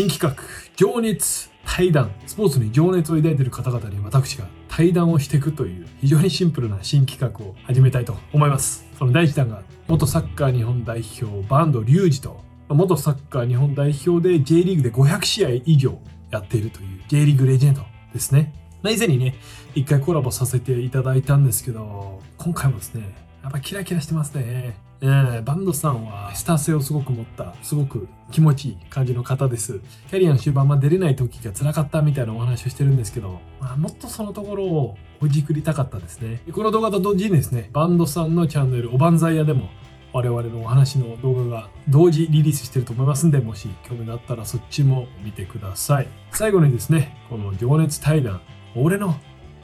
新企画、情熱対談。スポーツに情熱を抱いている方々に私が対談をしていくという非常にシンプルな新企画を始めたいと思います。その第一弾が、元サッカー日本代表、バンドリュウジと、元サッカー日本代表で J リーグで500試合以上やっているという J リーグレジェンドですね。以前にね、一回コラボさせていただいたんですけど、今回もですね、やっぱキラキラしてますね。えー、バンドさんはスター性をすごく持った、すごく気持ちいい感じの方です。キャリアの終盤、まあ、出れない時が辛かったみたいなお話をしてるんですけど、まあ、もっとそのところをほじくりたかったですね。この動画と同時にですね、バンドさんのチャンネル、おばんざい屋でも、我々のお話の動画が同時リリースしてると思いますんで、もし興味があったらそっちも見てください。最後にですね、この情熱対談、俺の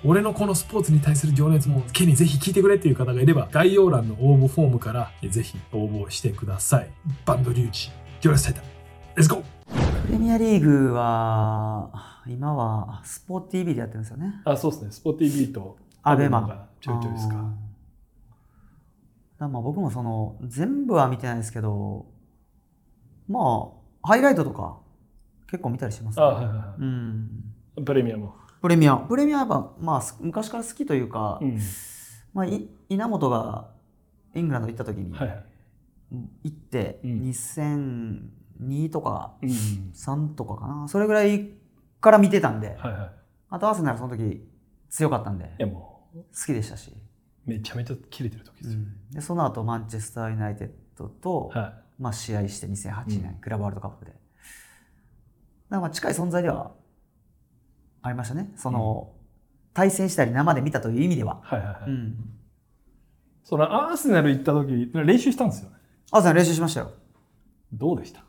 俺のこのスポーツに対する情熱もケにぜひ聞いてくれっていう方がいれば概要欄の応募フォームからぜひ応募してください。バンドリュウジ情熱対談レッツゴープレミアリーグは、今はスポーツ TV でやってるんですよね。あそうですね。スポー TV とアベマ。がちょいちょいですか。まあ僕もその、全部は見てないですけど、まあ、ハイライトとか結構見たりします、あはいはいはうん。いプレミアムプレミア。プレミアはやっぱ、まあ、す昔から好きというか、うん。まあ、い稲本がイングランド行った時に行って、うん。2002とかうん3とかかな、それぐらいから見てたんで、はいはい。あとアーセナルその時強かったんで好きでしたし、うめちゃめちゃ切れてる時ですよ、でその後マンチェスター・ユナイテッドと、はまあ、試合して2008年、うん。クラブワールドカップで。まあ近い存在ではありましたね。その、対戦したり生で見たという意味では、いはいはいはい、うん、そのアーセナル行った時練習したんですよね。アーセナル練習しましたよ。どうでしたか？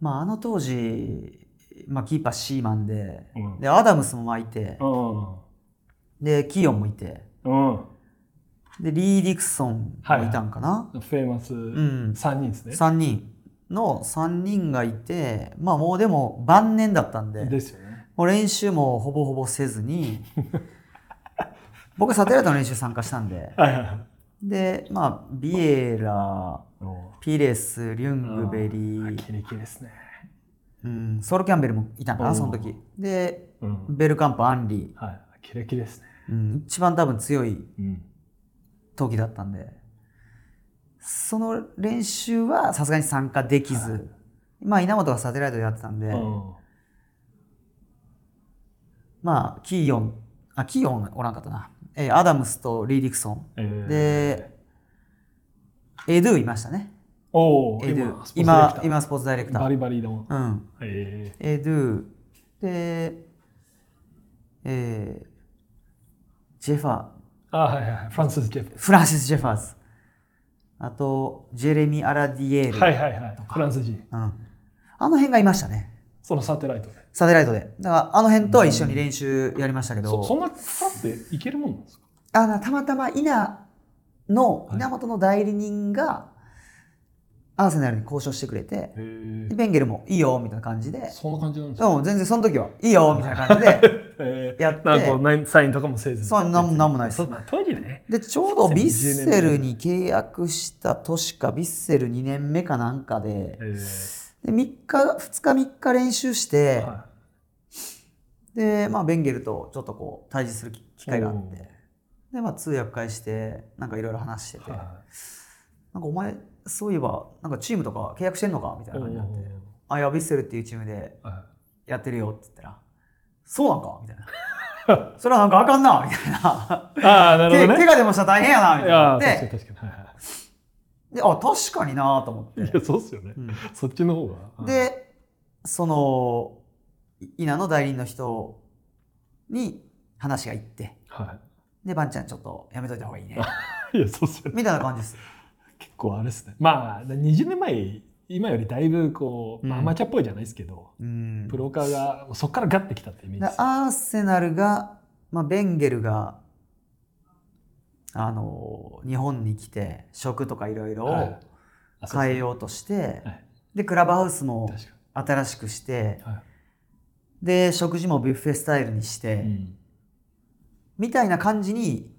まあ、あの当時、まあ、キーパーシーマンで,、うん。でアダムスもいてうんでキーオンもいて。うん。でリー・ディクソンもいたんかな、 famous ん。3人ですね、3人の3人がいてまあもうでも晩年だったんでですよねもう練習もほぼほぼせずに 僕はサテライトの練習参加したんではいはいはいでまあビエラ、ピレス、リュングベリー、キレキレですね。うん、ソロキャンベルもいたんかおーなその時でうん。ベルカンプアンリーはい。キレキレですね。うん、一番多分強いうん。時だったんでその練習はさすがに参加できず、まあ稲本がサテライトでやってたんで、うん。まあキーヨンあキーヨンおらんかったな、えーアダムスとリー・ディクソン。えー、でエドゥいましたね。おお、エドゥ。今、スポーツ今スポーツダイレクター。バリバリの。うん。えエドゥ。でえージェファーー、あ、はいはいはい。フランシス・ジェフ。フランシス・ジェファーズあとジェレミ・アラディエール、はいはいはい。フランス人。うん、あの辺がいましたね。そのサテライトで。サテライトで。だからあの辺とは一緒に練習やりましたけど、そそんなファっていけるもんなんですか？あのたまたま稲のはい。稲本の代理人がアーセナルに交渉してくれて、でベンゲルもいいよみたいな感じで、そんな感じなんですかうん、全然その時はいいよみたいな感じで、え やって。なんかサインとかもせず。そうなんもなんもないです。そ当時ね。でちょうどヴィッセルに契約した年かヴィッセル2年目かなんかでえー。で3日2日3日練習して、はで、まあ、ベンゲルとちょっとこう対峙する機機会があっおてで、まあ、通訳介してなんかいろいろ話してて、い。はなんかお前そういえばなんかチームとか契約してんのかみたいい。な感じになっておー「あいやヴィッセルっていうチームではやってるよ」って言ったら「そうなんか?」みたいな「それはなんかあかんな」みたいないああ、な「けるほどね。怪我でもしたら大変やな」みたいなって確かにであ確かになと思っていや、そうっすよね。うんそっちの方が。でその稲の代理人の人に話がいってはでばんちゃんちょっとやめといた方がいいねい。いや、そうっすよね。みたいな感じです結構あれですね。まあ、20年前、今よりだいぶこう、まあ、うんアマチュアっぽいじゃないですけど、うん。プロ化がそこからガッてきたってイメージ。でです。アーセナルが、まあ、ベンゲルがあの日本に来て食とかい。ろいろはいを変えようとして、はい。でクラブハウスも新しくしてに。はい。で食事もビュッフェスタイルにして、うん。みたいな感じに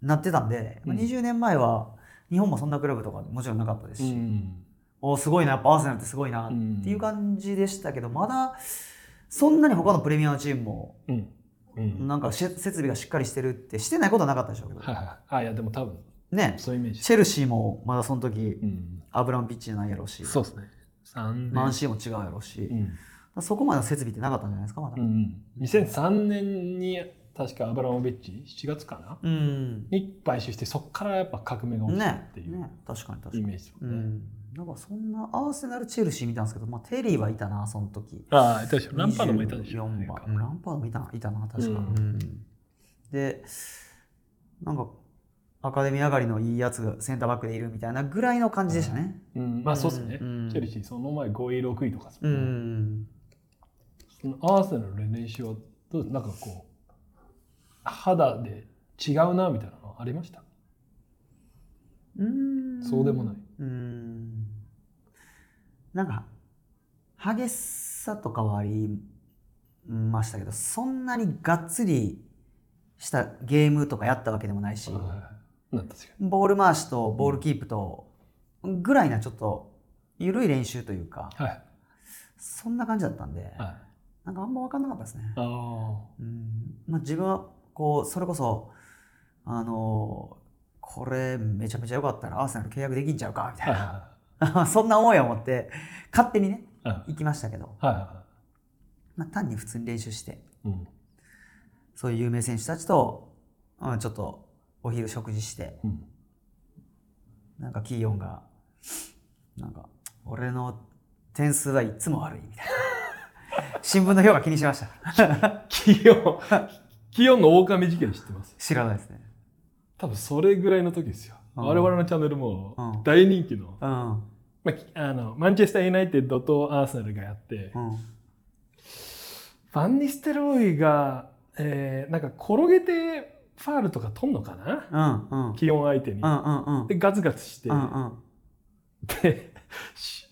なってたんで、まあうん。20年前は日本もそんなクラブとかもちろんなかったですし、うんおすごいなやっぱアーセナルってすごいなっていう感じでしたけど、まだそんなに他のプレミアムチームもなんかし設備がしっかりしてるってしてないことはなかったでしょうけど、はいはい。あいやでも多分ね。そういうイメージ。チェルシーもまだその時うん。アブラムピッチじゃないやろうし。そうですね。3年。マンシーも違うやろうし、うん。そこまでの設備ってなかったんじゃないですかまだ。うんうん。2003年に確かアブラモビッチ7月かな？うん。に買収してそこからやっぱ革命が起きたねっていうね。確かに確かイにメージですね。うん。なんかそんなアーセナルチェルシー見たんですけど、まあ、テリーはいたなその時。ああいたでしょ。ランパードもいたでしょ。24番。うんランパードもいたないたな確か、うん。うん。でなんかアカデミー上がりのいいやつがセンターバックでいるみたいなぐらいの感じでしたね。うん。まあそうですね。うん。チェルシーその前5位6位とかですうもんね。ん。そのアーセナルの練習はなんかこう肌で違うなみたいなのありました？うん。そうでもない。うん。なんか激しさとかはありましたけどそんなにがっつりしたゲームとかやったわけでもないし、ボール回しとボールキープとぐらいなちょっと緩い練習というかにはい。そんな感じだったんで、はい。なんかあんま分かんなかったですね。あうん。まあ、自分はこうそれこそあのこれめちゃめちゃ良かったらアーセナル契約できんちゃうかみたいあな、は そんな思いを持って勝手にね行きましたけど、まあ、単に普通に練習して。いうん。そういう有名選手たちと、うん、ちょっとお昼食事して。うん。なんかキーヨンがなんか俺の点数はいつも悪いみたいな。新聞の評価気にしました。気温気温の狼事件知ってます？知らないですね。多分それぐらいの時ですよ。うん。我々のチャンネルもうん。大人気の。うん。まあきあのマンチェスター・ユナイテッドとアーセナルがやって。うん。ファンニステロイが、えーなんか転げてファールとか取んのかな？うんうん。気温相手に。う。んうんうん。で、ガツガツして、うんうん。で、し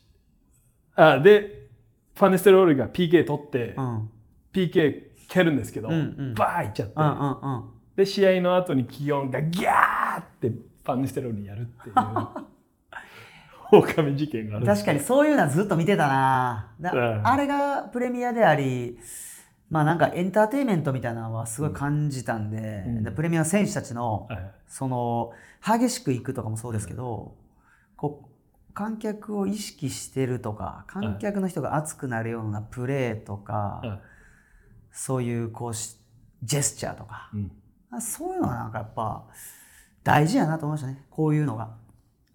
あで、ファンニステロイが PK 取って、うん。PK 蹴るんですけど、うんうん。バーいっちゃって、うんうんうん。で、試合の後に気温がギャーってファンニステロイにやるっていう、狼事件がある確かにそういうのはずっと見てたな。だうん。あれがプレミアでありまあなんかエンターテインメントみたいなのはすごい感じたんで,、うん。でプレミア選手たちのはいその激しくいくとかもそうですけど、こう観客を意識してるとか観客の人が熱くなるようなプレーとか、はいそういうこうしジェスチャーとか。うん。そういうのはなんかやっぱ大事やなと思いましたね。こういうのが。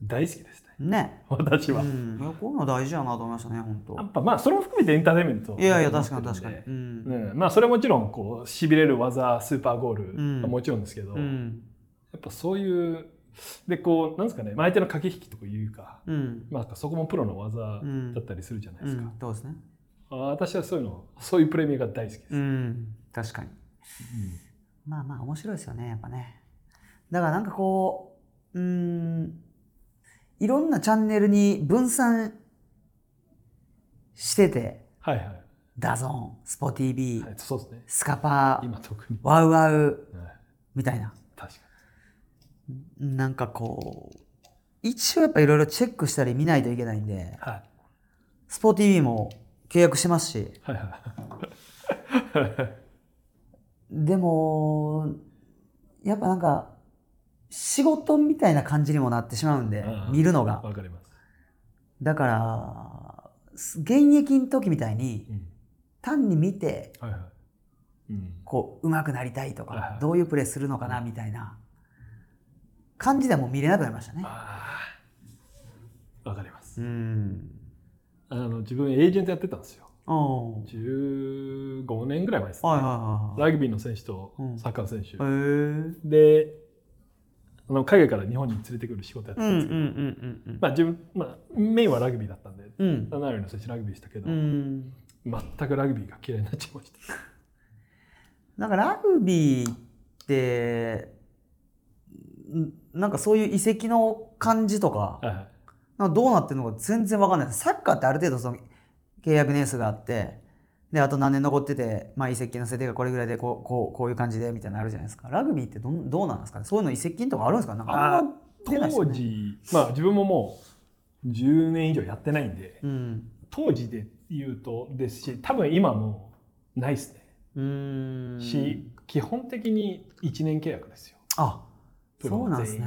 大好きですね、ね。私は。うん、こういうの大事やなと思いましたね本当。やっぱまあそれも含めてエンターテインメントいやいや確かに確かに、ううんんまあそれはもちろんこうしびれる技スーパーゴーうんルはもちろんですけど、やうん。っぱそういうでこうなんですかね。まあ相手の駆け引きとかいうか、うん。まあ、そこもプロの技うん。だったりするじゃないですか、うん、そうですね。あ私はそういうのそういうプレミアが大好きです、うん。確かに。まあまあ面白いですよねやっぱね。だからなんかこううーんいろんなチャンネルに分散しててはいはい、 DAZNスポ TV、はい、そうですね。スカパー今特に、 WOWOW はい。みたいな。確かなんかこう一応やっぱいろいろチェックしたり見ないといけないんでにはい。スポ TV も契約してますし。はいはいでもやっぱなんか仕事みたいな感じにもなってしまうんでうん見るのが。わかります、だから現役の時みたいにうん。単に見てはいはい。うん。こう上手くなりたいとはいはい。かどういうプレーするのかなみたいな感じではもう見れなくなりましたね。わかります。うんあの自分エージェントやってたんですよ。おー15年ぐらい前ですね、はいはいはいラグビーの選手とうん。サッカーの選手、はい。へえ。であの海外から日本に連れてくる仕事やってうんうんたんですけど、うんうんまあ、自分、まあ、メインはラグビーだったんでうん。7割の選手ラグビーしたけど、うん。全くラグビーが嫌いになっちゃいました。なんかラグビーってんなんかそういう遺跡の感じとかはいはいどうなってるのか全然わかんない。サッカーってある程度その契約年数があってであと何年残ってて、まあ、移籍の設定がこれぐらいでこうこうこういう感じでみたいなのあるじゃないですか。ラグビーってどんどうなんですかね？そういうの移籍金とかあるんですか？なんかあんま出ないです当時、まあ、自分ももう10年以上やってないんで。うん。当時で言うとですし多分今もないですね、うーん。し基本的に1年契約ですよ。あそうなんですね。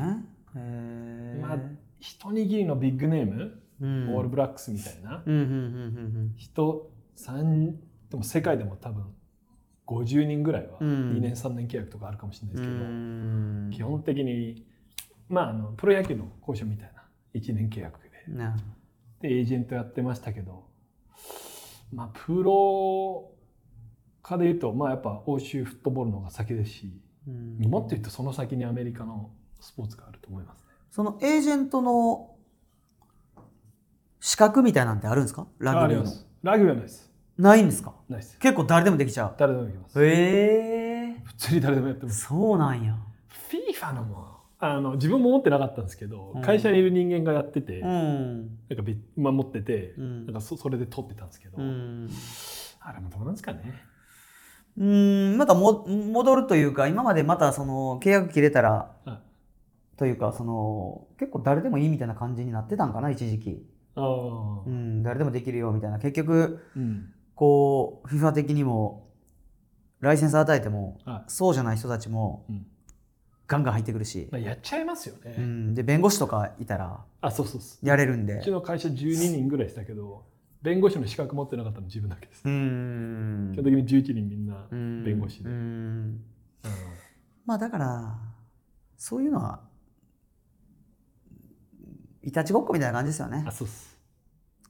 へえまあ一握りのビッグネーム、うん。オールブラックスみたいな？人3でも世界でも多分50人ぐらいはうん。2年3年契約とかあるかもしれないですけど、うん。うん基本的にまああのプロ野球の交渉みたいな。1年契約で。ねでエージェントやってましたけどまあプロ化で言うとまあやっぱ欧州フットボールの方が先ですしうん。もっと言うとその先にアメリカのスポーツがあると思います。ね。そのエージェントの資格みたいなんてあるんですか？ラグビーの。ラグビーはないです。ないんですか？ないです。結構誰でもできちゃ誰でもできます。うへえ。普通に誰でもやってます。そうなんや。FIFA のもあの自分も持ってなかったんですけど、うん。会社にいる人間がやってて、うん。なんかびまあ、持ってて、うん。なんかそそれで取ってたんですけど、うん。あれもどうなんですかね。うーんまたも戻るというか今までまたその契約切れたらあというかその結構誰でもいいみたいな感じになってたんかな一時期、あー。うん、誰でもできるよみたいな。結局うん。こう FIFA 的にもライセンス与えてもあそうじゃない人たちもうん。ガンガン入ってくるし、まあ、やっちゃいますよね。うん、で弁護士とかいたらあそうそうそう。やれるんで。うちの会社12人ぐらいでしたけど弁護士の資格持ってなかったの自分だけです。うーん。基本的に11人みんなうん。弁護士で。ううんん。まあだからそういうのはいたちごっこみたいな感じですよね。あそうっす。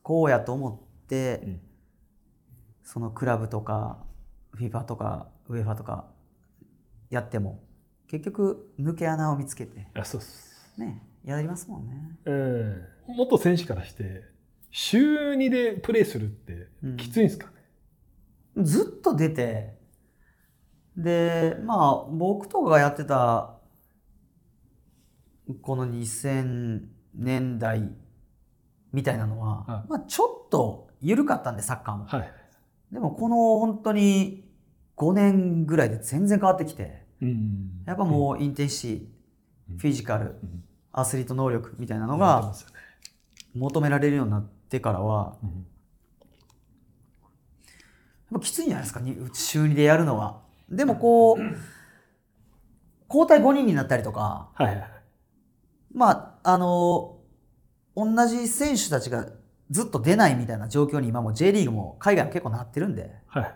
こうやと思って、うん。そのクラブとか FIFA とか UEFA とかやっても結局抜け穴を見つけてあそうっす。ねやりますもんね。うん。元選手からして週2でプレーするってきついんですかね、ずっと出てでまあ僕とかがやってたこの2000年代みたいなのは、はまあ、ちょっと緩かったんでサッカーも。はい。でもこの本当に5年ぐらいで全然変わってきてうんやっぱもうインテンシティ、うん。フィジカルうん。アスリート能力みたいなのが求められるようになってからはうん。やっぱきついんじゃないですかに週2でやるのは。でもこう 交代5人になったりとかはい。まああの同じ選手たちがずっと出ないみたいな状況に今も J リーグも海外も結構なってるんではい。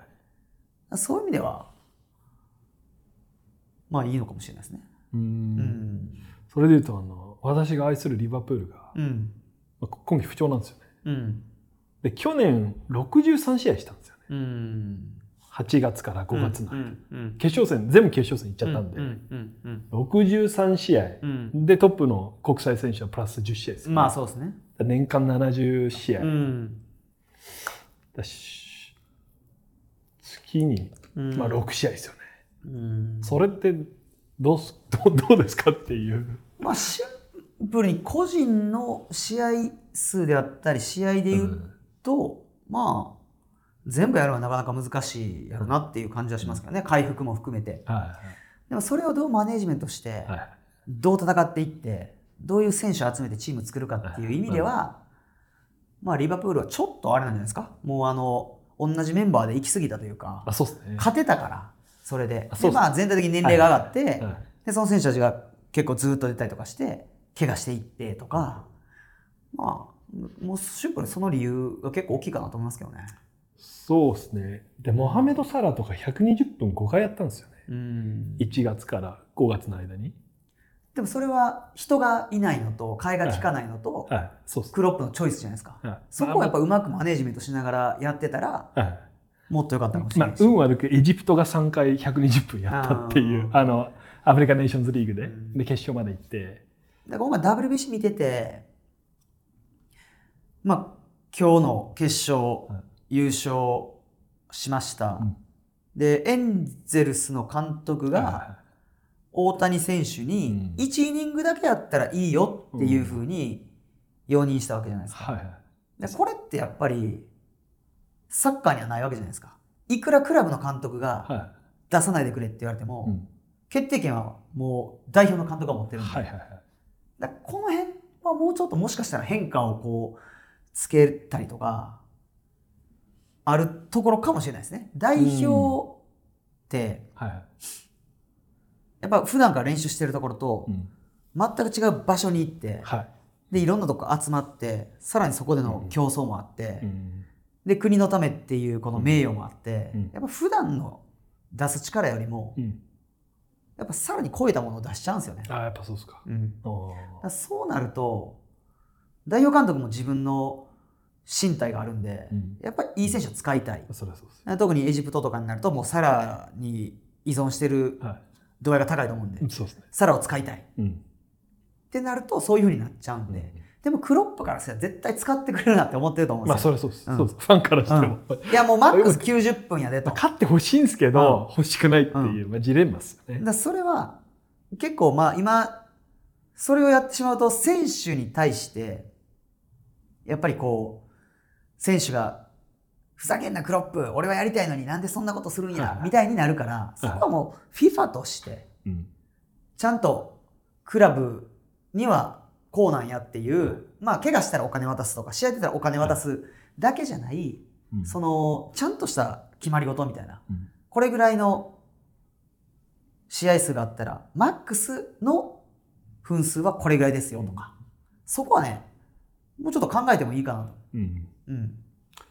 そういう意味ではまあいいのかもしれないですね。う。うんんそれで言うとあの私が愛するリバプールが、うんまあ、今季不調なんですよね。うんで去年63試合したんですよね。うん8月から5月の間、うんうん決勝戦全部決勝戦行っちゃったんで、うんうんうん63試合うんでトップの国際選手はプラス10試合ですよね、まあそうですね。年間70試合、うん。だし月に、うん。まあ、6試合ですよね、うん。それってどうす どうどうですかっていう、まあシンプルに個人の試合数であったり試合で言うと、まあ全部やるのはなかなか難しいやろなっていう感じはしますけどね、回復も含めて。はでもそれをどうマネージメントしていはい。どう戦っていってどういう選手を集めてチームを作るかっていう意味では、まあリバプールはちょっとあれなんじゃないですか？もうあの同じメンバーで行き過ぎたというかあそうですね。勝てたからそれで。ですまあ、全体的に年齢が上がって、はい。でその選手たちが結構ずっと出たりとかして怪我していってとか。まあもうシンプルにその理由が結構大きいかなと思いますけどね。そうですね。でモハメド・サラとか120分5回やったんですよね。うん。1月から5月の間に。でもそれは人がいないのと替えが利かないのと、はい。そうです。クロップのチョイスじゃないですか。はい。そこをやっぱうまくマネージメントしながらやってたらはい。もっと良かったかもしれまあ、ないし。運悪くエジプトが3回120分やったっていうあのアフリカネーションズリーグで,、うん。で決勝まで行って。だから今 WBC 見てて、まあ、今日の決勝はい優勝しました。うん。で、エンゼルスの監督がは大谷選手にうん。1イニングだけやったらいいよっていうふうに容認したわけじゃないですか。でこれってやっぱりサッカーにはないわけじゃないですか。いくらクラブの監督がは出さないでくれって言われても、いうん。決定権はもう代表の監督が持ってるんで、はいはいはい。だこの辺ははもうちょっともしかしたら変化をこうつけたりとかあるところかもしれないですね。代表ってはい。やっぱ普段から練習してるところとうん。全く違う場所に行ってはい。でいろんなとこ集まってさらにそこでの競争もあって、うん。で国のためっていうこの名誉もあって、うんやっぱ普段の出す力よりもうん。やっぱさらに超えたものを出しちゃうんですよね。ああ、やっぱそうですか。うんそうなると代表監督も自分の身体があるんで、うんやっぱりいい選手を使いたい。特にエジプトとかになるともうサラに依存してるは度合いが高いと思うんで、い。そうですね。サラを使いたいっうん。てなるとそういうふうになっちゃうんで、でもクロップからしたら絶対使ってくれるなって思ってると思うんまあ、ですよ。それはそうです。うんそうです。ファンからしても。いやもうマックス90分やでと。まあ勝ってほしいんですけど、欲しくないっていう、まあ、ジレンマですよね。だそれは結構まあ今それをやってしまうと選手に対してやっぱりこう選手がふざけんなクロップ俺はやりたいのになんでそんなことするんやみたいになるからそこはもう FIFA としてうん。ちゃんとクラブにはこうなんやっていうまあ怪我したらお金渡すとか試合出たらお金渡すだけじゃないうん。そのちゃんとした決まり事みたいなうん。これぐらいの試合数があったら、マックスの分数はこれぐらいですよとか、そこはね、もうちょっと考えてもいいかなと。うん。うん。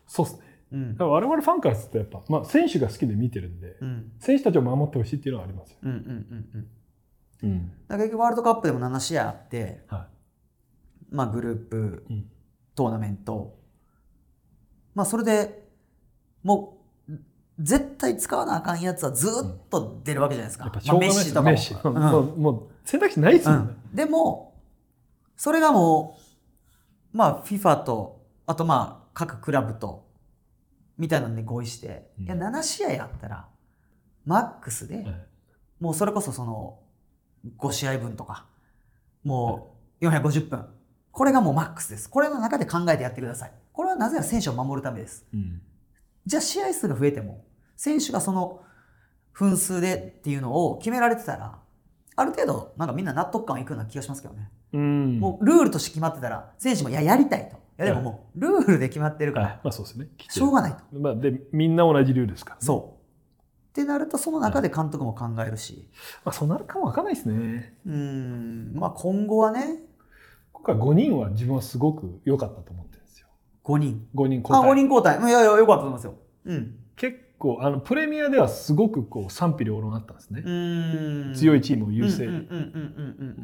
そうですね。うんだか。ら我々ファンからするとやっぱ、まあ、選手が好きで見てるんで、うん。選手たちを守ってほしいっていうのはありますよ。うん。うん。うん。うん。うん。だから結局ワールドカップでも7試合あって、はまあグループい。うん。トーナメント、まあそれでもう、絶対使わなあかんやつはずっと出るわけじゃないですか。やっぱしょうがないですまあメッシ。メッシとかも。もうもう選択肢ないですもんね。うん、でもそれがもうまあ FIFA とあとまあ各クラブとみたいなんで合意して、うん。いや7試合あったらマックスで、はい。もうそれこそその5試合分とかもう450分。これがもうマックスです。これの中で考えてやってください。これはなぜなら選手を守るためです。うん。じゃあ試合数が増えても選手がその分数でっていうのを決められてたらある程度なんかみんな納得感いくような気がしますけどね。うん。もうルールとして決まってたら、選手も、いや、やりたいと。いや、でももう、ルールで決まってるかはいら、まあそうですね。しょうがないと。まあ、で、みんな同じルールですから、ね。そう。ってなると、その中で監督も考えるし、まあそうなるかもわかんないですね。うーん、まあ今後はね、今回5人は自分はすごく良かったと思ってるんですよ。5人。5人交あ、代。5人交代。いやいや、よかったと思いますよ。うん。結構、あの、プレミアではすごくこう賛否両論あったんですね。強いいチームを優勢。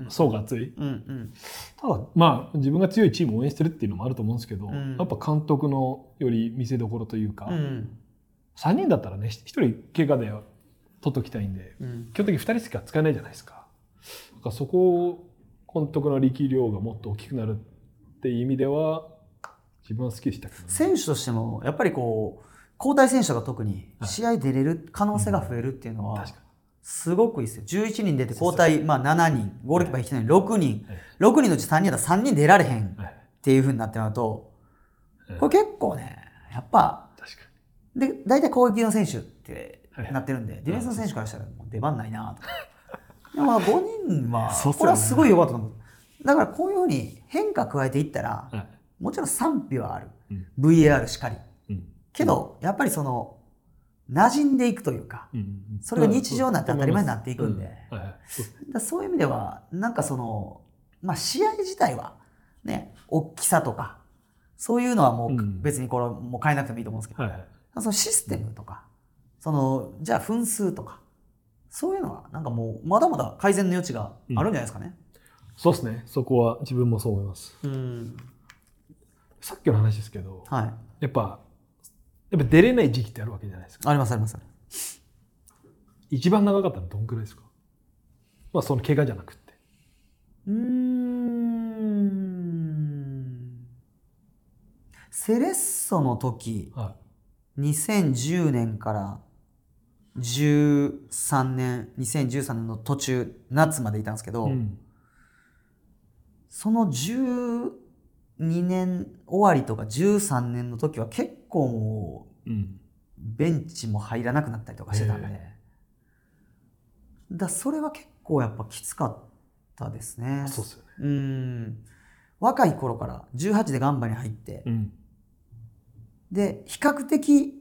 層が厚い。うん。うんうん。ただ、まあ、自分が強いチームを応援してるっていうのもあると思うんですけど、うんやっぱ監督のより見せどころというか、うん。3人だったらね、1人怪我で取っときたいんで、うん。基本的に2人しか使えないじゃないですか。だからそこを監督の力量がもっと大きくなるっていう意味では、自分は好きでしたけどね。選手としても、やっぱりこう、交代選手が特にはい試合出れる可能性が増えるっていうのは、すごくいいですよ。11人出て交代、まあ7人、ゴールキーパー引きのに6人、はい6人のうち3人だったら3人出られへんっ。ていうふうになってなると、はいこれ結構ね、やっぱ、で、大体攻撃の選手ってはいなってるんで、ディフェンスの選手からしたらもう出番ないなと。でもまあ5人は これはすごい良かったと思う。だからこういうふうに変化加えていったら。もちろん賛否はある。うん。VAR しかり。うん。けど、やっぱりその、馴染んでいくというか、うんそれが日常になって当たり前になっていくんでだそういう意味ではなんかその、まあ、試合自体はね大きさとかそういうのはもううん別にこれもう変えなくてもいいと思うんですけど。そのシステムとかそのじゃあ分数とかそういうのはなんかもうまだまだ改善の余地があるんじゃないですかね。そうですね。そこは自分もそう思います。うんさっきの話ですけど、はい、やっぱ、やっぱ出れない時期ってあるわけじゃないですか。ありますあります。一番長かったのどんくらいですか？まあその怪我じゃなくて。うーんセレッソの時は2010年から13年2013年の途中夏までいたんですけい。ど、うん。その12年終わりとか13年の時は結構もううん。ベンチも入らなくなったりとかしてたんで、へだそれは結構やっぱきつかったですね。そうっすよね。うん若い頃から18でガンバに入って、うん。で、比較的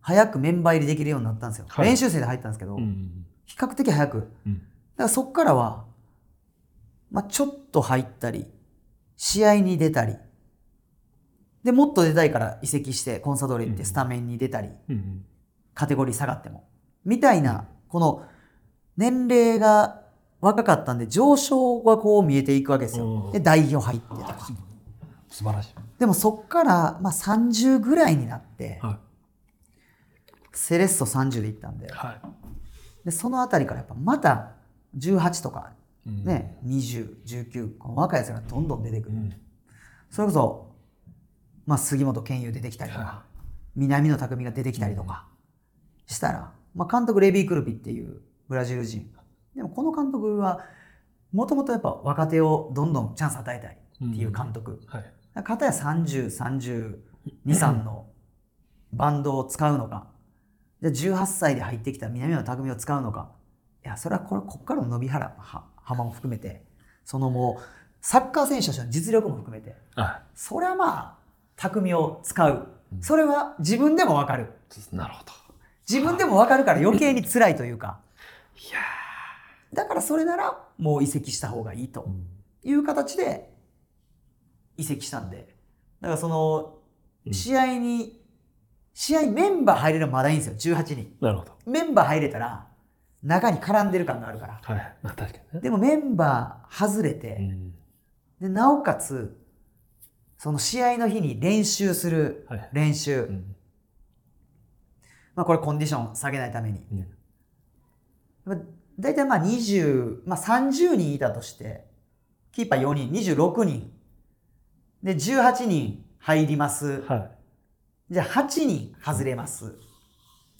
早くメンバー入りできるようになったんですよ。はい練習生で入ったんですけど、うん。比較的早く。うん。だからそっからは、まあ、ちょっと入ったり、試合に出たり、で、もっと出たいから移籍して、コンサドーレ行ってスタメンに出たり、うん。カテゴリー下がっても。みたいな、この、年齢が若かったんで、上昇がこう見えていくわけですうん。よで、代表入ってとか。素晴らしい。でもそっから、まあ、30ぐらいになって、はセレッソ30で行ったんでい。、はい。でそのあたりからやっぱまた18とかうん。ね、20、19、この若いやつがどんどん出てくる。うん。それこそ、まあ、杉本健佑出てきたりとか、は南野拓実が出てきたりとかしたら、まあ、監督レビー・クルピっていうブラジル人。でもこの監督は、もともとやっぱ若手をどんどんチャンス与えたいっていう監督。はい。かたや30、32、3のバンドを使うのか、じゃあ18歳で入ってきた南野拓実を使うのか、いや、それはこれ、こっからの伸びはらは幅も含めて、そのもう、サッカー選手としての実力も含めて、あ、それはまあ、匠を使う。それは自分でもわかる。なるほど。自分でもわかるから余計に辛いというか。いやだからそれならもう移籍した方がいいとー。いう形で移籍したんで。だからその、うん試合に、試合メンバー入れるのまだいいんですよ、18人。なるほど。メンバー入れたら、中に絡んでる感があるから。はい。まあ確かにね。でもメンバー外れて、うん。でなおかつ、その試合の日に練習するはい練習。うん。まあこれコンディション下げないために。うんまあ大体まあ20、まあ30人いたとして、キーパー4人、26人。で、18人入ります。はい。じゃあ8人外れます。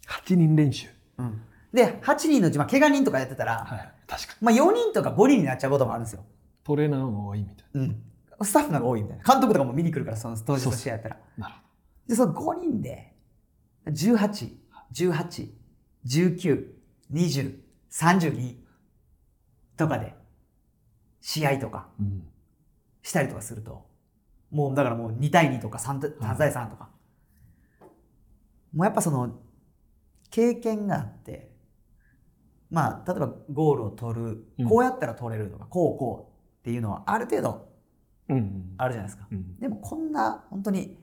8人練習。うん。で、8人のうち、まあ怪我人とかやってたら、はい。確かに。まあ4人とか5人になっちゃうこともあるんですよ。トレーナーも多いみたいうん。スタッフの多いみたいな。監督とかも見に来るから、その当時の試合やったら。な。なるほで、その5人で、18、18、19、20、32とかで、試合とかど。うん。したりとかすると、もうだからもう2対2とか 3, 3対3とか、もうやっぱその、経験があって、まあ、例えばゴールを取るう、んこうやったら取れるとか、こうこうっていうのはある程度うん。あるじゃないですか。うん。でもこんな本当に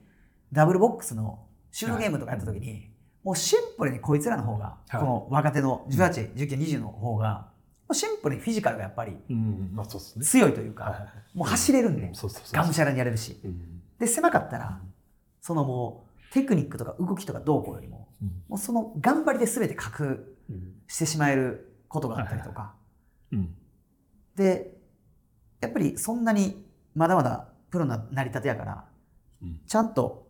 ダブルボックスのシュートゲームとかやった時に、もうシンプルにこいつらの方が、はいこの若手の18、19、20の方が、シンプルにフィジカルがやっぱり。強いというか、もう走れるんで。がむしゃらにやれるし。うん。で、狭かったら、そのもうテクニックとか動きとかどうこうよりも、うん。もうその頑張りで全て隠うん。してしまえることがあったりとか、うん。で、やっぱりそんなにまだまだプロな成り立てやから、うん。ちゃんと、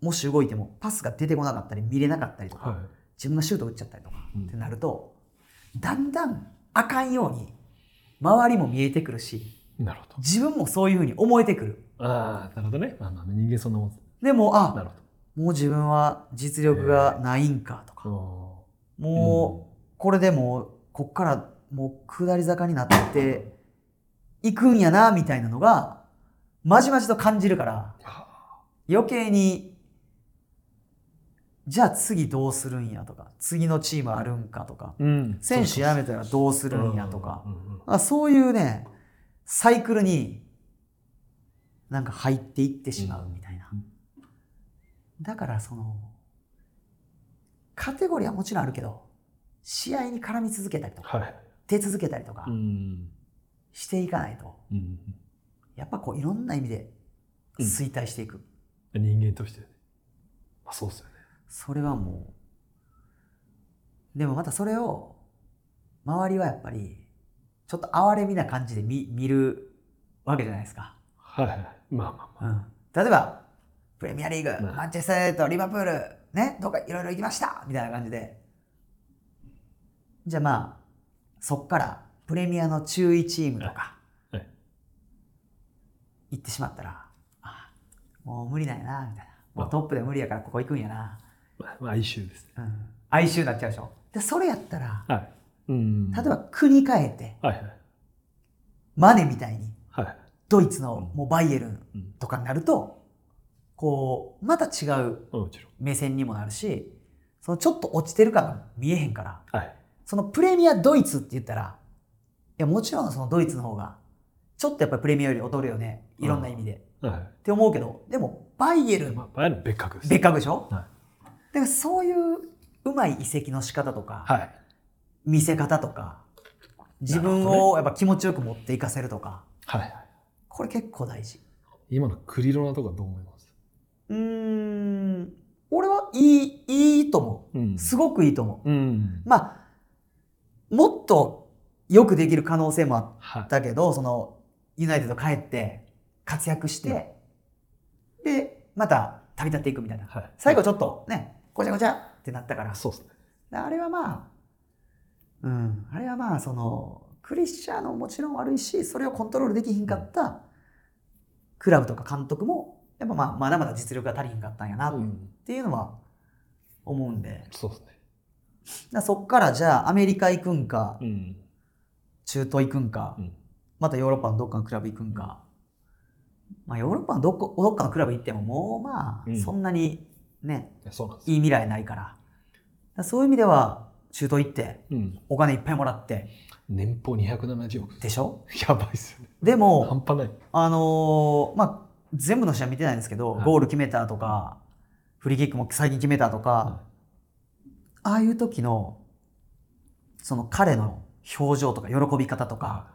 もし動いてもパスが出てこなかったり見れなかったりとか、は自分がシュート打っちゃったりとかうんってなると、だんだんあかんように周りも見えてくるし、い。なるほど。自分もそういうふうに思えてくる。ああ、なるほどね。まあまあ、人間そんなもんでも、なあ、るほもう自分は実力がないんかとか、ど。もうこれでもうこっからもう下り坂になっていくんやなみたいなのがまじまじと感じるから余計にじゃあ次どうするんやとか次のチームあるんかとかうん。選手辞めたらどうするんやとかうんうんうんあそういうねサイクルになんか入っていってしまうみたいなうんだからそのカテゴリーはもちろんあるけど試合に絡み続けたりとかはい。出続けたりとかうん。していかないとうん。やっぱこういろんな意味でうん衰退していく、人間としてね。まあそうですよね。それはもうでもまたそれを周りはやっぱりちょっと哀れみな感じで見見るわけじゃないですか、はいはい。まあまあまあ。例えばプレミアリーグ、うんマンチェスター・リバプールねどっかいろいろ行きましたみたいな感じでじゃあまあそっからプレミアの中位チームとかはい。行ってしまったらあもう無理なんやなみたいなもうトップで無理やからここ行くんやな、まあ、まあ、哀愁ですね。うん、哀愁になっちゃうでしょでそれやったらはい。うん。例えば国変えてはいはい。マネみたいにはい。ドイツのもうバイエルンうんとかになるとこうまた違う。目線にもなるしそのちょっと落ちてる感が見えへんからはい。そのプレミアドイツって言ったらいやもちろんそのドイツの方がちょっとやっぱりプレミアより劣るよね。いろんな意味で、はって思うけどでもバイエルい。ン。まあ、バイエルン別格です。別格でしょ、はだからそういううまい移籍の仕方とか、はい。見せ方とか自分をやっぱ気持ちよく持っていかせるとかはいはい。これ結構大事。今のクリロナとかどう思います？うーん。俺はいいいいと思う。ん。うすごくいいと思う。うん。まあもっとよくできる可能性もあっはい。たけどそのユナイテッド帰って活躍して、でまた旅立っていくみたいなはい。最後ちょっとねごちゃごちゃってなったからそうですね。あれはまあ、うん、あれはまあ、その、クリスチャーノももちろん悪いし、それをコントロールできひんかったクラブとか監督も、やっぱまあ、まだまだ実力が足りひんかったんやなっうん。ていうのは思うんで、だかそうですね。らそっからじゃあアメリカ行くんか、うん。中東行くんか、うんまたヨーロッパのどっかのクラブ行くんか、まあヨーロッパのどこどっかのクラブ行ってももうまあ、うんそんなにね、い。いい未来ないから。そういう意味では、中東行って、うん。お金いっぱいもらって、年俸270億。でしょ？やばいっすよね。でも、半端ない。あのーまあ、全部の試合見てないんですけど、はいゴール決めたとか、フリーキックも最近決めたとか、ああいう時の、その彼の表情とか喜び方とか、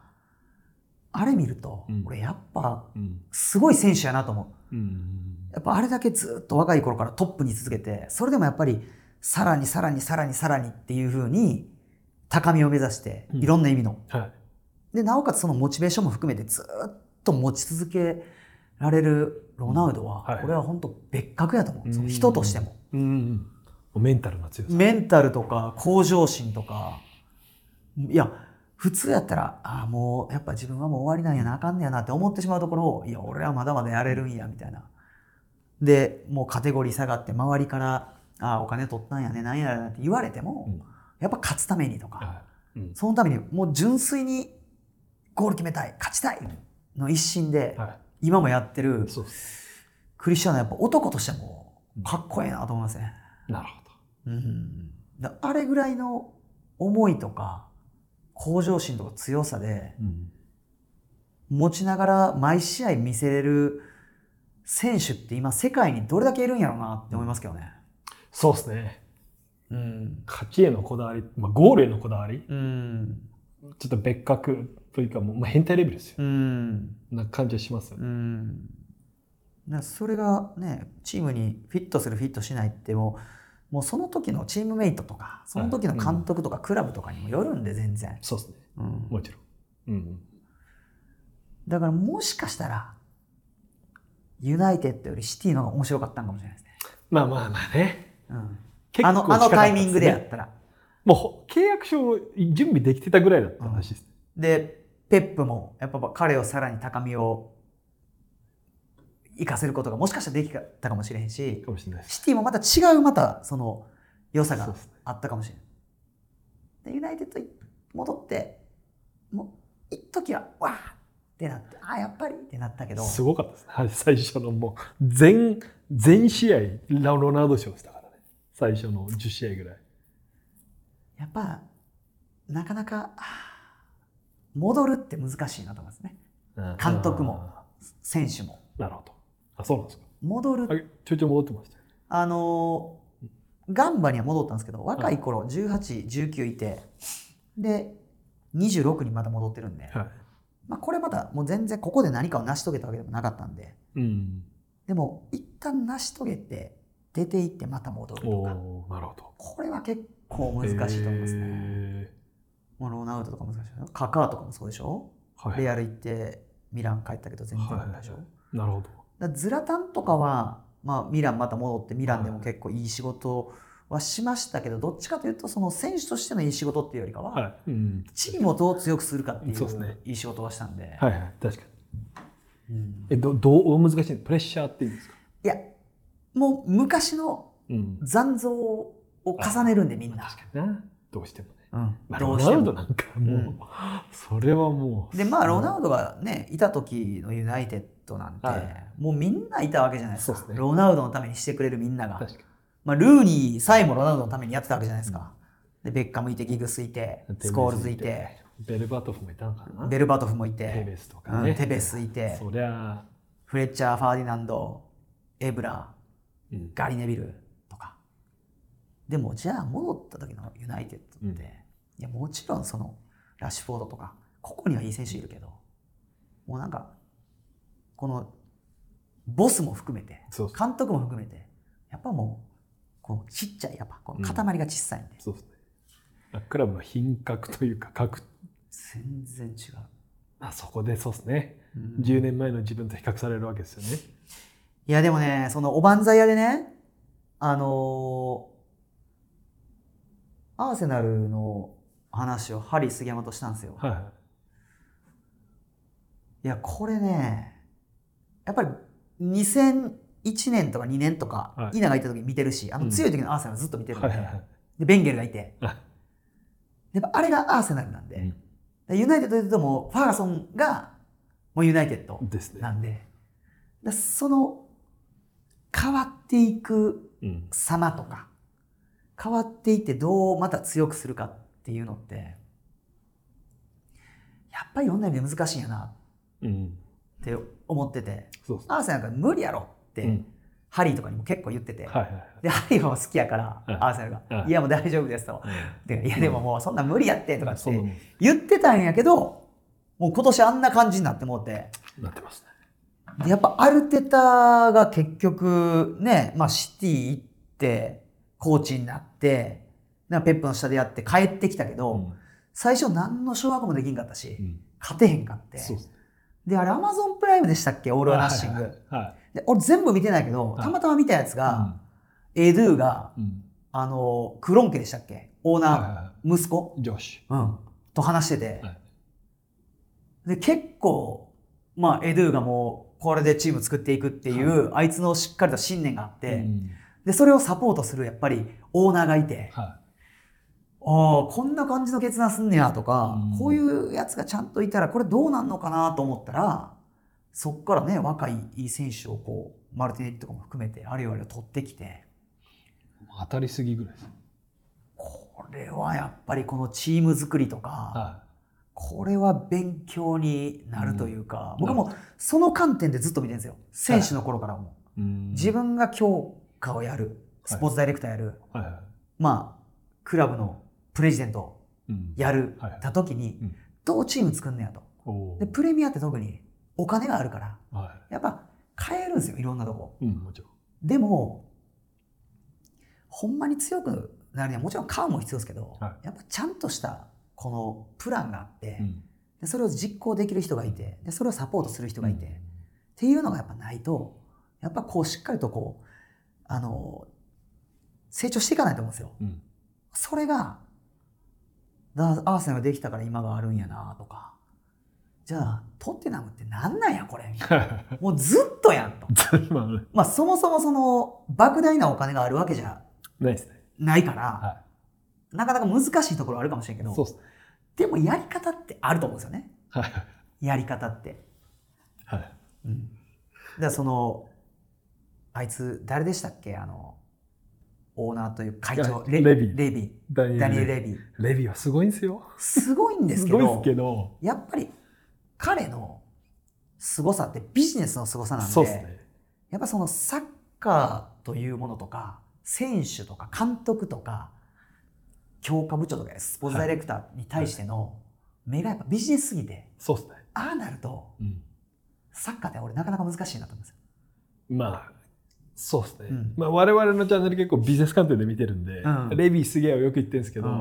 あれ見ると、うん俺やっぱ、うん。すごい選手やなと思う。うん。やっぱあれだけずっと若い頃からトップに続けて、それでもやっぱり、さらにさらにさらにさらにっていう風に、高みを目指して、うんいろんな意味の。はい。で、なおかつそのモチベーションも含めてずっと持ち続けられるロナウドは、はいこれは本当別格やと思う。うんその人としても。うん。メンタルの強さ。メンタルとか向上心とか、いや、普通やったら、ああ、もうやっぱ自分はもう終わりなんやなあかんねやなって思ってしまうところを、いや、俺はまだまだやれるんや、みたいな。で、もうカテゴリー下がって周りから、ああ、お金取ったんやね、なんやなって言われても、うんやっぱ勝つためにとか、はい。うん。そのためにもう純粋にゴール決めたい、勝ちたいの一心で、は今もやってる。クリスチャンのやっぱ男としてもかっこいいなと思いますね。なるほど。うん、だあれぐらいの思いとか向上心とか強さでうん。持ちながら毎試合見せれる選手って今世界にどれだけいるんやろうなって思いますけどね。そうですね。うん。勝ちへのこだわり、まあ、ゴールへのこだわり、うん。ちょっと別格というか、もう、まあ、変態レベルですよ。うん。な感じはしますようね。ん。なそれがね、チームにフィットするフィットしないってもう、もうその時のチームメイトとか、その時の監督とかクラブとかにもよるんで全然。そうですね。うん。もちろん。うん。だからもしかしたら、ユナイテッドよりシティの方が面白かったんかもしれないですね。まあまあまあね。うん、結構あのあのタイミングでやったら。もうほ契約書を準備できてたぐらいだったらしいですね。で、ペップもやっぱ彼をさらに高みを生かせることがもしかしたらできたかもしれへんし、かもしれない。シティもまた違うまたその良さがあったかもしれない。で、ユナイテッドに戻って、もう一時はわーってなって、ああ、やっぱりってなったけど、すごかったですね。はい最初のもう、全、全試合、ラロナウド賞したからね。最初の10試合ぐらい。やっぱなかなか戻るって難しいなと思いますね。監督もあ選手も。ー。なるほど。あ、そうなんですか。戻るあちょいちょい戻ってましたよ。あのーガンバには戻ったんですけど若い頃18、19いてで26にまた戻ってるんで、はい。まあ、これまたもう全然ここで何かを成し遂げたわけでもなかったんでうん。でも一旦成し遂げて出て行ってまた戻るとかなるほど。これは結構難しいと思いますね。へもうロナウドとか難しいよカカーとかもそうでしょ、ーはい。レアル行ってミラン帰ったけど全然ダメでしょ、はいなるほど。だズラタンとかは、まあ、ミランまた戻ってミランでも結構いい仕事はしましたけどどっちかというとその選手としてのいい仕事っていうよりかは、はい。うん。チームをどう強くするかっていそうですねういい仕事はしたんで、はいはい。確かに。うんえ、ど、どう、難しいの？プレッシャーっていうんですか？いやもう昔のうん。残像を重ねるんでみんな確かにな。どうしてもね。うんまあ、ロナウドも。なんかもう、うんそれはもう。でまあロナウドがねいた時のユナイテッドなんて、はい。もうみんないたわけじゃないですか。ね。ロナウドのためにしてくれるみんなが、まあ、ルーニーさえもロナウドのためにやってたわけじゃないですか、でベッカムいてギグスいてに。スコールズいて。ベルバトフもいたのかな。ベルバトフもいテて。ベスとかね。うんテベスいて。そりゃ、フレッチャー・ファーディナンドエブラうん。ガリネビルとか。でもじゃあ戻った時のユナイテッドって、うん。いやもちろんそのラッシュフォードとかここにはいい選手いるけどもうなんかこのボスも含めて監督も含めてやっぱもうこのちっちゃいやっぱこの塊が小さいんで、そうですね。まあクラブの品格というか、格、全然違う、まあ、そこでそうですね。うん10年前の自分と比較されるわけですよね。いやでもねそのおばんざい屋でねあのーアーセナルの話をハリー杉山としたんですよ、はいはい。いやこれねやっぱり2001年とか2年とか、はい稲がいた時見てるしあのうん強い時のアーセナルずっと見てるんで,、はいはいはい。でベンゲルがいてあやっぱあれがアーセナルなんで、うんでユナイテッドで言うともうファーガソンがもうユナイテッドな。んででその変わっていくうん。様とか変わっていってどうまた強くするかっていうのってやっぱりいろんな意味で難しいんやな。うん。って思ってて。アーセナルが無理やろ。って、うん。ハリーとかにも結構言ってて、はいはいはい。でハリーは好きやから、うん。アーセナルが、うん。いやもう大丈夫ですと、でいやでももうそんな無理やって。とかって言ってたんやけどもう今年あんな感じになってもうて。なってますね。でやっぱアルテタが結局ね、まあ、シティ行ってコーチになってなペップの下でやって帰ってきたけど、うん。最初何の掌握もできんかったし、うん。勝てへんかって。であれアマゾンプライムでしたっけ？オール・ア・ナッシング、はいはいはい。で俺全部見てないけどはい。たまたま見たやつが、うん。エドゥがうん。あのクロン家でしたっけ？オーナー、はいはいは息子、い。上司。うん、と話してて、はい。で結構まあエドゥがもうこれでチーム作っていくっていう、あいつのしっかりと信念があって、うん。でそれをサポートするやっぱりオーナーがいて、はああこんな感じの決断すんねやとか、うんこういうやつがちゃんといたらこれどうなんのかなと思ったらそっからね若いいい選手をこうマルティネッリとかも含めてあれよあれを取ってきてい。当たりすぎぐらいです。これはやっぱりこのチーム作りとか、はこれは勉強になるというか、うん僕もその観点でずっと見てるんですよ選手の頃からも、い。うん自分が強化をやるスポーツダイレクターやる、はいはい。まあクラブのプレジデントうん。やるた時に、うん。どうチーム作んねやと。でプレミアって特にお金があるからはやっぱ変えるんですよいろんなとこ。い。うん、も。でもほんまに強くなるにはもちろん買うも必要ですけど、はやっぱちゃんとしたこのプランがあって、うん。でそれを実行できる人がいてでそれをサポートする人がいて、うん。っていうのがやっぱないとやっぱこうしっかりとこうあの成長していかないと思うんですよ。うん。それがだアーセナルができたから今があるんやなとかじゃあトッテナムってなんなんやこれ もうずっとやんと。まあそもそもその莫大なお金があるわけじゃないですね。ないから、はなかなか難しいところあるかもしれんけい。どそうですね。でもやり方ってあると思うんですよねはい。やり方って。はい。うん、そのあいつ誰でしたっけ？あのオーナーという会長レレビレビダニエルレビレビはすごいんですよ。すごいんですけど。やっぱり彼の凄さってビジネスの凄さなんでね。やっぱそのサッカーというものとか選手とか監督とか強化部長とかスポーツダイレクターに対しての目がやっぱビジネスすぎてそうですね。ああなるとうん。サッカーって俺なかなか難しいなと思うんですよ。まあ、そうですね。うん。まあ我々のチャンネル結構ビジネス観点で見てるんで、うん。レビーすげえはよく言ってるんですけど、うん。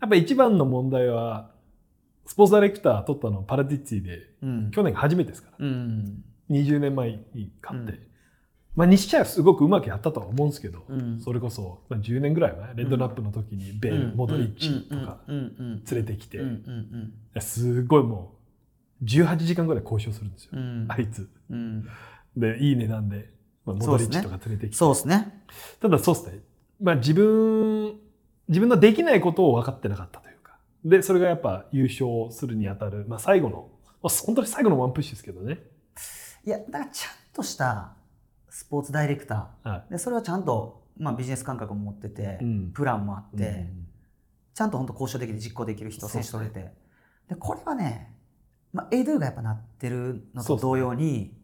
やっぱ一番の問題は、スポーツダイレクター取ったのパラディッツィで、うん。去年が初めてですから。うん。20年前に勝って。うんまあ西茶はすごくうまくやったとは思うんですけど、うん。それこそ、まあ、10年ぐらい前、レッドナップの時にベル、モドリッチとか連れてきて、すごいもう、18時間ぐらい交渉するんですよ。うん。あいつ。うん。で、いい値段で、まあ、モドリッチとか連れてきて。そうですね。ただそうですね。まあ自分、自分のできないことを分かってなかったというか。でそれがやっぱ優勝するにあたる、まあ、最後の、まあ、本当に最後のワンプッシュですけどね。いやだからちゃんとしたスポーツダイレクタはーでそれはちゃんと、まあ、ビジネス感覚も持ってて、いうんプランもあって、うんちゃんと本当交渉できて実行できる人選手取れてでこれはね、まあ、エイドゥがやっぱなってるのと同様に、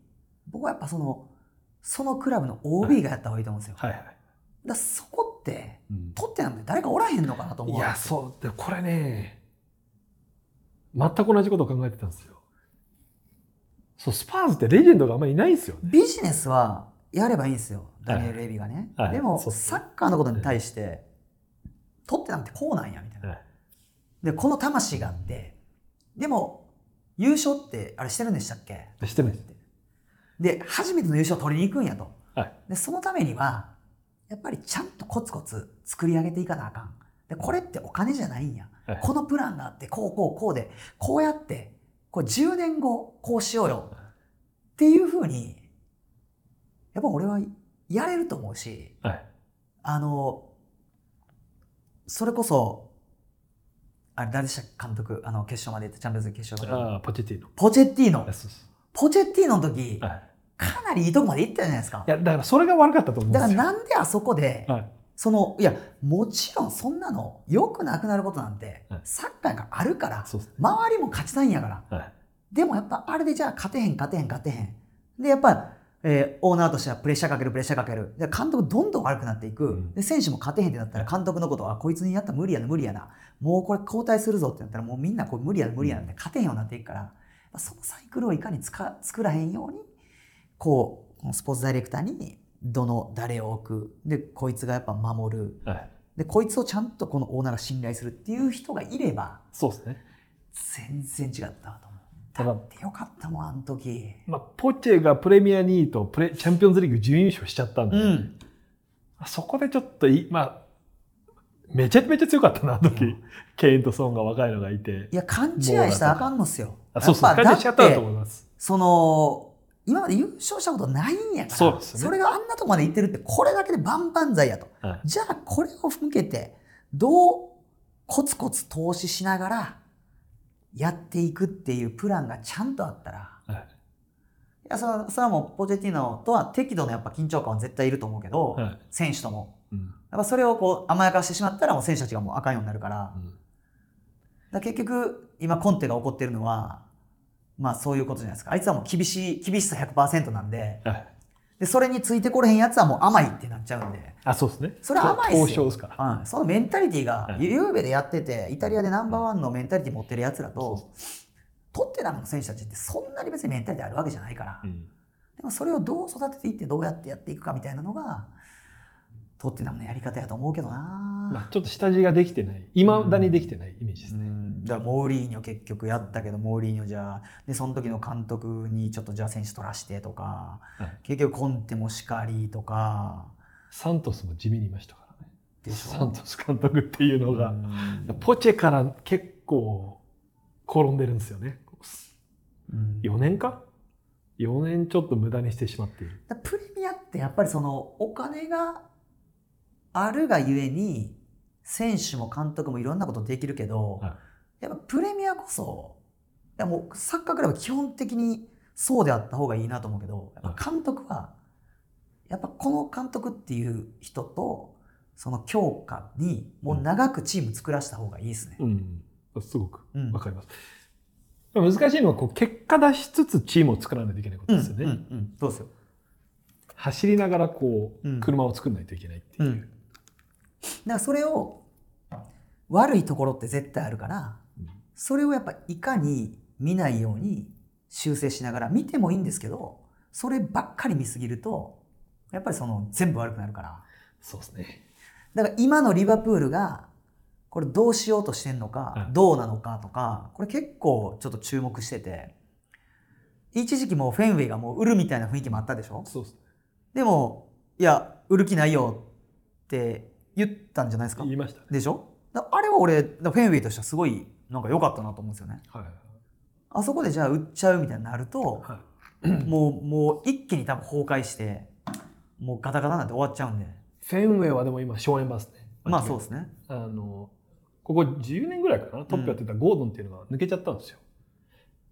僕はやっぱそのそのクラブの OB がやった方がいいと思うんですよ。はいはい。だそこってうん。取ってなんて誰かおらへんのかなと思ういやそう。でこれね全く同じことを考えてたんですよ。そうスパーズってレジェンドがあんまりいないんですよね。ビジネスはやればいいんですよ。ダニエル・レビがね、はいでもそうっすサッカーのことに対して取ってなんてこうなんやみたいな。はい。でこの魂があってでも優勝ってあれしてるんでしたっけ？でしてないです。で初めての優勝を取りに行くんやと。はい。でそのためにはやっぱりちゃんとコツコツ作り上げていかなあかん。でこれってお金じゃないんや、はい。このプランがあってこうこうこうでこうやってこれ10年後こうしようよ。っていうふうにやっぱ俺はやれると思うしはい。あのそれこそあれ誰でしたっけ？監督。あの決勝まで行ってチャンピオンズ決勝まで。ああポチェティーノ。ポチェッティーノポチェッティーノの時はい。かなりいいとこまで行ったじゃないですか。いやだからそれが悪かったと思うんでだすよ。からなんであそこで、はい。そのいやもちろんそんなの良くなくなることなんて、はい。サッカーがあるから。周りも勝ちたいんやから。はい。でもやっぱあれでじゃあ勝てへん勝てへん勝てへん。でやっぱ、えーオーナーとしてはプレッシャーかけるプレッシャーかける。で監督どんどん悪くなっていく、うん。で選手も勝てへんってなったら監督のことはこいつにやったら無理やな無理やな。もうこれ交代するぞってなったらもうみんなこれ無理やな無理やなって勝てへんようになっていくからそのサイクルをいかにつか作らへんようにこうスポーツダイレクターにどの誰を置くでこいつがやっぱ守るはい。でこいつをちゃんとこのオーナーが信頼するっていう人がいればそうですね。全然違ったと思う。ただだってよかったもんあの時。まあポチェがプレミア2位とプレチャンピオンズリーグ準優勝しちゃったんで、ん。そこでちょっといまあめちゃめちゃ強かったなあの時。ケインとソンが若いのがいて。いや勘違いしたらあかんのっすよ。あそうそう。やっぱ感じしちゃったと思います。その今まで優勝したことないんやからそうですよねれがあんなとこまでいってるってこれだけで万々歳やと。はいじゃあこれを向けてどうコツコツ投資しながらやっていくっていうプランがちゃんとあったら。はいいやそれはもうポジティーノとは適度なやっぱ緊張感は絶対いると思うけど、はい選手とも。うんやっぱそれをこう甘やかしてしまったらもう選手たちがもうあかんようになるから,、うん。ら結局今コンテが起こってるのはまあそういうことじゃないですか。あいつはもう厳しい厳しさ100%なんで。はい。でそれについてこれへんやつはもう甘いってなっちゃうんで、あそうですね。それは甘いっすよ。すか。ら。うん、そのメンタリティーがはい。ゆうべでやっててイタリアでナンバーワンのメンタリティー持ってるやつらそとトッテナムの選手たちってそんなに別にメンタリティーあるわけじゃないから、うん。でもそれをどう育てていってどうやってやっていくかみたいなのがトッテナムのやり方やと思うけどな、まあちょっと下地ができてない。いまだにできてないイメージですうね。んだからモーリーニョ結局やったけどモーリーニョじゃあでその時の監督にちょっとじゃあ選手取らしてとかはい結局コンテもしかりとかサントスも地味にいましたからね。でしょ？サントス監督っていうのが、うんポチェから結構転んでるんですよね。うん4年か ?4 年ちょっと無駄にしてしまっている。プレミアってやっぱりそのお金があるがゆえに選手も監督もいろんなことできるけど、はいやっぱプレミアこそいやもうサッカークラブは基本的にそうであった方がいいなと思うけどやっぱ監督はやっぱこの監督っていう人とその強化にもう長くチーム作らせた方がいいですね。うん。すごくうんわかります。難しいのはこう結果出しつつチームを作らないといけないことですよね。うんうんうんそうですよ。走りながらこうんう車を作らないといけないっていう。からそれを悪いところって絶対あるから、うんそれをやっぱいかに見ないように修正しながら見てもいいんですけど、そればっかり見すぎると、やっぱりその全部悪くなるから。そうですね。だから今のリバプールがこれどうしようとしてんのか、はいどうなのかとか、これ結構ちょっと注目してて、一時期もうフェンウェイがもう売るみたいな雰囲気もあったでしょ？そうですね。でも、いや、売る気ないよって言ったんじゃないですか？言いましたね。でしょ？だあれは俺、だフェンウェイとしてはすごいなんか良かったなと思うんですよね。はい。あそこでじゃあ売っちゃうみたいになると、はい。もう、もう一気に多分崩壊して、もうガタガタになって終わっちゃうんで。フェンウェイはでも今、荘園バスね。まあそうですね。あの、ここ10年ぐらいかなトップやってたゴードンっていうのが抜けちゃったんですよ、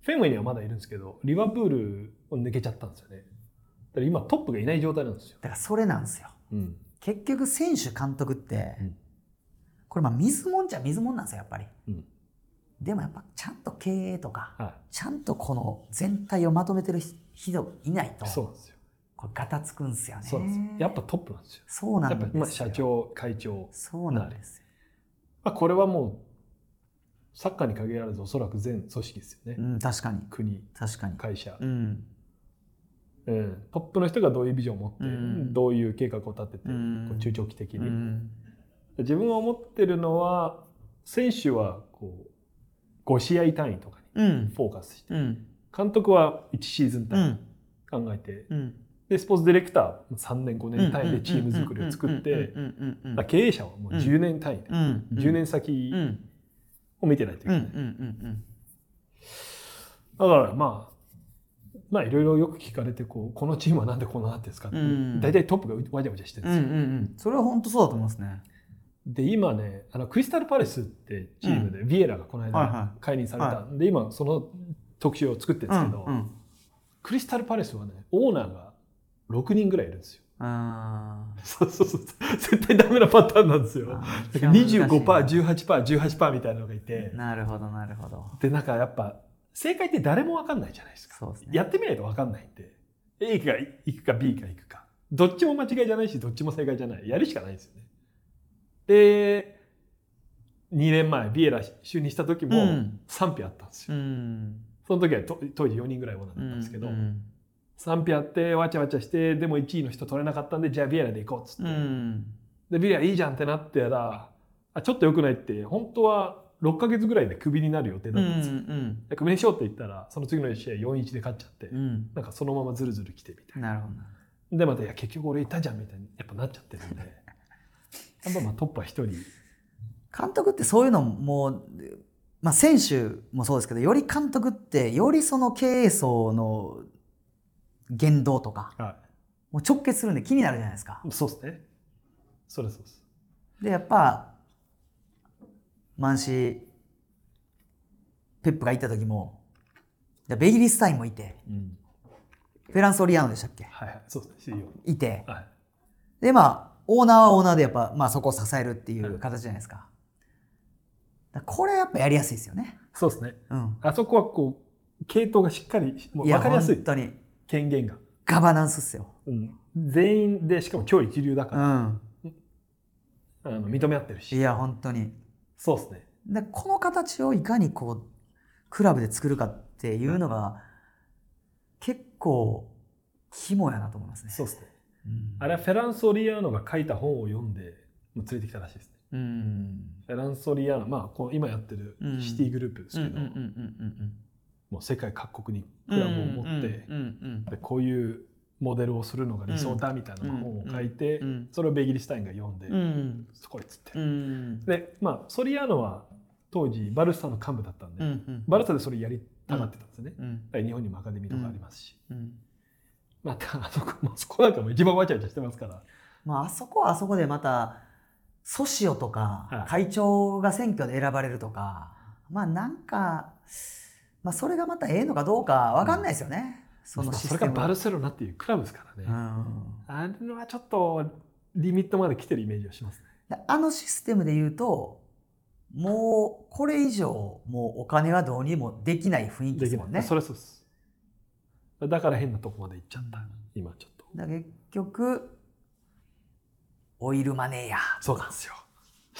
フェンウェイにはまだいるんですけどリバプールを抜けちゃったんですよねだから今トップがいない状態なんですよ、だからそれなんですようん結局選手監督って、うん。これまあ水もんじゃ水もんなんですよやっぱり。うん。でもやっぱちゃんと経営とかはちゃんとこの全体をまとめてる人いないとい、そうなんですよ。これガタつくんすよね。そうですよ。やっぱトップなんですよ。そうなんですよ。今社長会長、そうなんです。よ、まあ、これはもうサッカーに限らずおそらく全組織ですよね、うん、確かに。国。確かに。会社、うんうん。トップの人がどういうビジョンを持って、うん。どういう計画を立てて、うん。こう中長期的に、うん。自分は思ってるのは選手はこう5試合単位とかにうん。フォーカスして、うん。監督は1シーズンう単位ん。考えて、うん。でスポーツディレクターは3年5年単位でチーム作りを作って経営者はもう10年単位で、うんうん10年先うんを見てないといけない、だからまあまあいろいろよく聞かれてこうこのチームはなんでこうなってるんですかって、うん。大体トップがわちゃわちゃしてるんうんうですよ、んうん。それは本当そうだと思いますね。で今ねあのクリスタルパレスってチームで、ビエラがこのはいは間解任された、はで今その特集を作ってるんですけど、うん。うんクリスタルパレスはねオーナーが6人ぐらいいるんですよ。あそうそうそう。絶対ダメなパターンなんですよ。ー。25%18%18% みたいなのがいて。なるほどなるほど。でなんかやっぱ正解って誰も分かんないじゃないですか。すね。やってみないと分かんないんで。A が行くか B が行くか。どっちも間違いじゃないしどっちも正解じゃない。やるしかないんですよね。で2年前ビエラ就任した時もうん。賛否あったんですよ、うん。その時はと当時4人ぐらいオーナーだったんですけど、うん。賛否あってわちゃわちゃしてでも1位の人取れなかったんでじゃあビエラで行こうっつって、うん。でビエラいいじゃんってなってやらあちょっと良くないって本当は6ヶ月ぐらいでクビになる予定うだったんですよ、んでクビにしようって言ったらその次の試合4-1で勝っちゃって、うん。なんかそのままずるずる来てみたいな。なるほどでまたいや結局俺いたじゃんみたいにやっぱなっちゃってるんで。やっぱまあトップは1人。監督ってそういうのもまあ選手もそうですけどより監督ってよりその経営層の言動とかはもう直結するんで気になるじゃないですか。いそうですね。それそうです。でやっぱマンシーペップが行った時もでベイリスタインもいてうん。フェランソリアーノでしたっけ？はいはいそうですねいて。はい。でまあオーナーはオーナーでやっぱ、まあ、そこを支えるっていう形じゃないですか。だからこれやっぱやりやすいですよね。そうですね。うん。あそこはこう系統がしっかりもう分かりやすい。本当に。権限が、ガバナンスっすよ。うん、全員でしかも超一流だかうら、ん。あの認め合ってるし。いや本当に。そうですね。でこの形をいかにこうクラブで作るかっていうのが結構肝やなと思いますね。そうですね。うん。あれはフェランソリアーノが書いた本を読んで連れてきたらしいですね。うん。フェランソリアーノまあこう今やってるうん。シティグループですけど、もう世界各国にうんクラブを持って、でこういうモデルをするのが理想だみたいな本を書いて、それをベギリスタインが読んで、こへっつって、うん。でまあソリアーノは当時バルサの幹部だったんで、バルサでそれやりたがってたんですよね、日本にもアカデミーとかありますし、うん。またあそこもうそこなんかも一番わちゃわちゃしてますから。まあ、あそこはあそこでまたソシオとかはい。会長が選挙で選ばれるとか、まあなんか、まあ、それがまたええのかどうか分かんないですよね、そのシそれがステム。バルセロナっていうクラブですからね、うん。あれはちょっとリミットまで来てるイメージをしますね。であのシステムで言うともうこれ以上もうお金はどうにもできない雰囲気でですもんね。それそうです。だから変なとこまで行っちゃった、今ちょっと。だ結局オイルマネーやそうなんですよ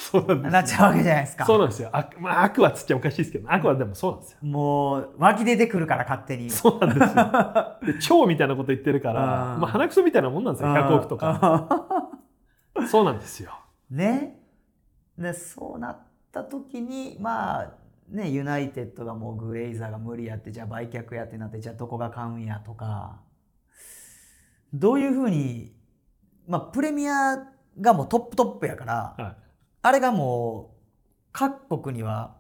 そうなんですなっちゃうわけじゃないですかそうなんですよ。悪,、まあ、悪はつっちゃおかしいですけど、悪はでもそうなんですよ。もう湧き出てくるから勝手にそうなんですよ。で、超みたいなこと言ってるから、うんまあ、鼻くそみたいなもんなんですよ。100億とか。そうなんですよ。ねでそうなった時にまあねユナイテッドがもうグレイザーが無理やってじゃあ売却やってなってじゃあどこが買うんやとかどういうふうにまあプレミアがもうトップトップやからはあれがもう各国には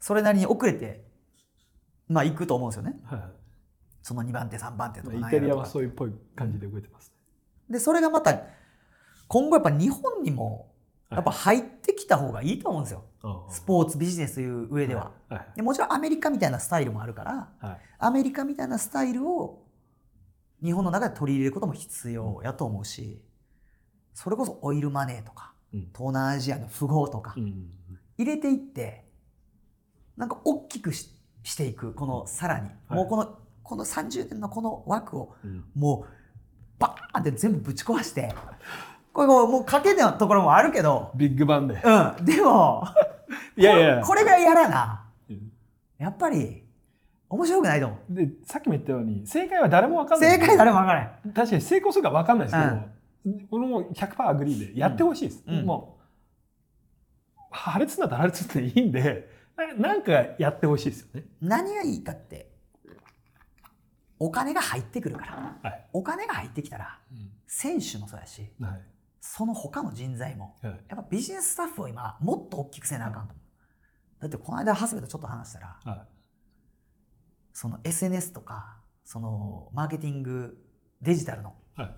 それなりに遅れてまあ行くと思うんですよね。い。はその2番手3番手とかい、イタリアはそういうっぽい感じで動いてます、でそれがまた今後やっぱ日本にもやっぱ入ってきた方がいいと思うんですよ。ああ。スポーツビジネスという上では。はいでもちろんアメリカみたいなスタイルもあるからはい。アメリカみたいなスタイルを日本の中で取り入れることも必要やと思うしそれこそオイルマネーとかうん東南アジアの富豪とかうん。入れていってなんか大きくししていくこのさらに、はい。もうこのこの30年のこの枠をうん。もうバーンって全部ぶち壊してこれもうもう賭けのところもあるけど、ビッグバンで。うん、でも いやいやこれがやらな。うん。やっぱり面白くないと思う。でさっきも言ったように正解は誰も分かんない。正解誰も分からない。確かに成功するか分かんないですけど、俺も100% agree でやってほしいです、うん。もう破裂になら破裂っていいんでななんかやってほしいですよね、何がいいかってお金が入ってくるから。はい。お金が入ってきたら選手もそうやしはい。その他の人材もはい。やっぱビジネススタッフを今もっと大きくせなあかんと思う。だってこの間長谷部とちょっと話したらはその SNS とかそのマーケティングデジタルのいはい、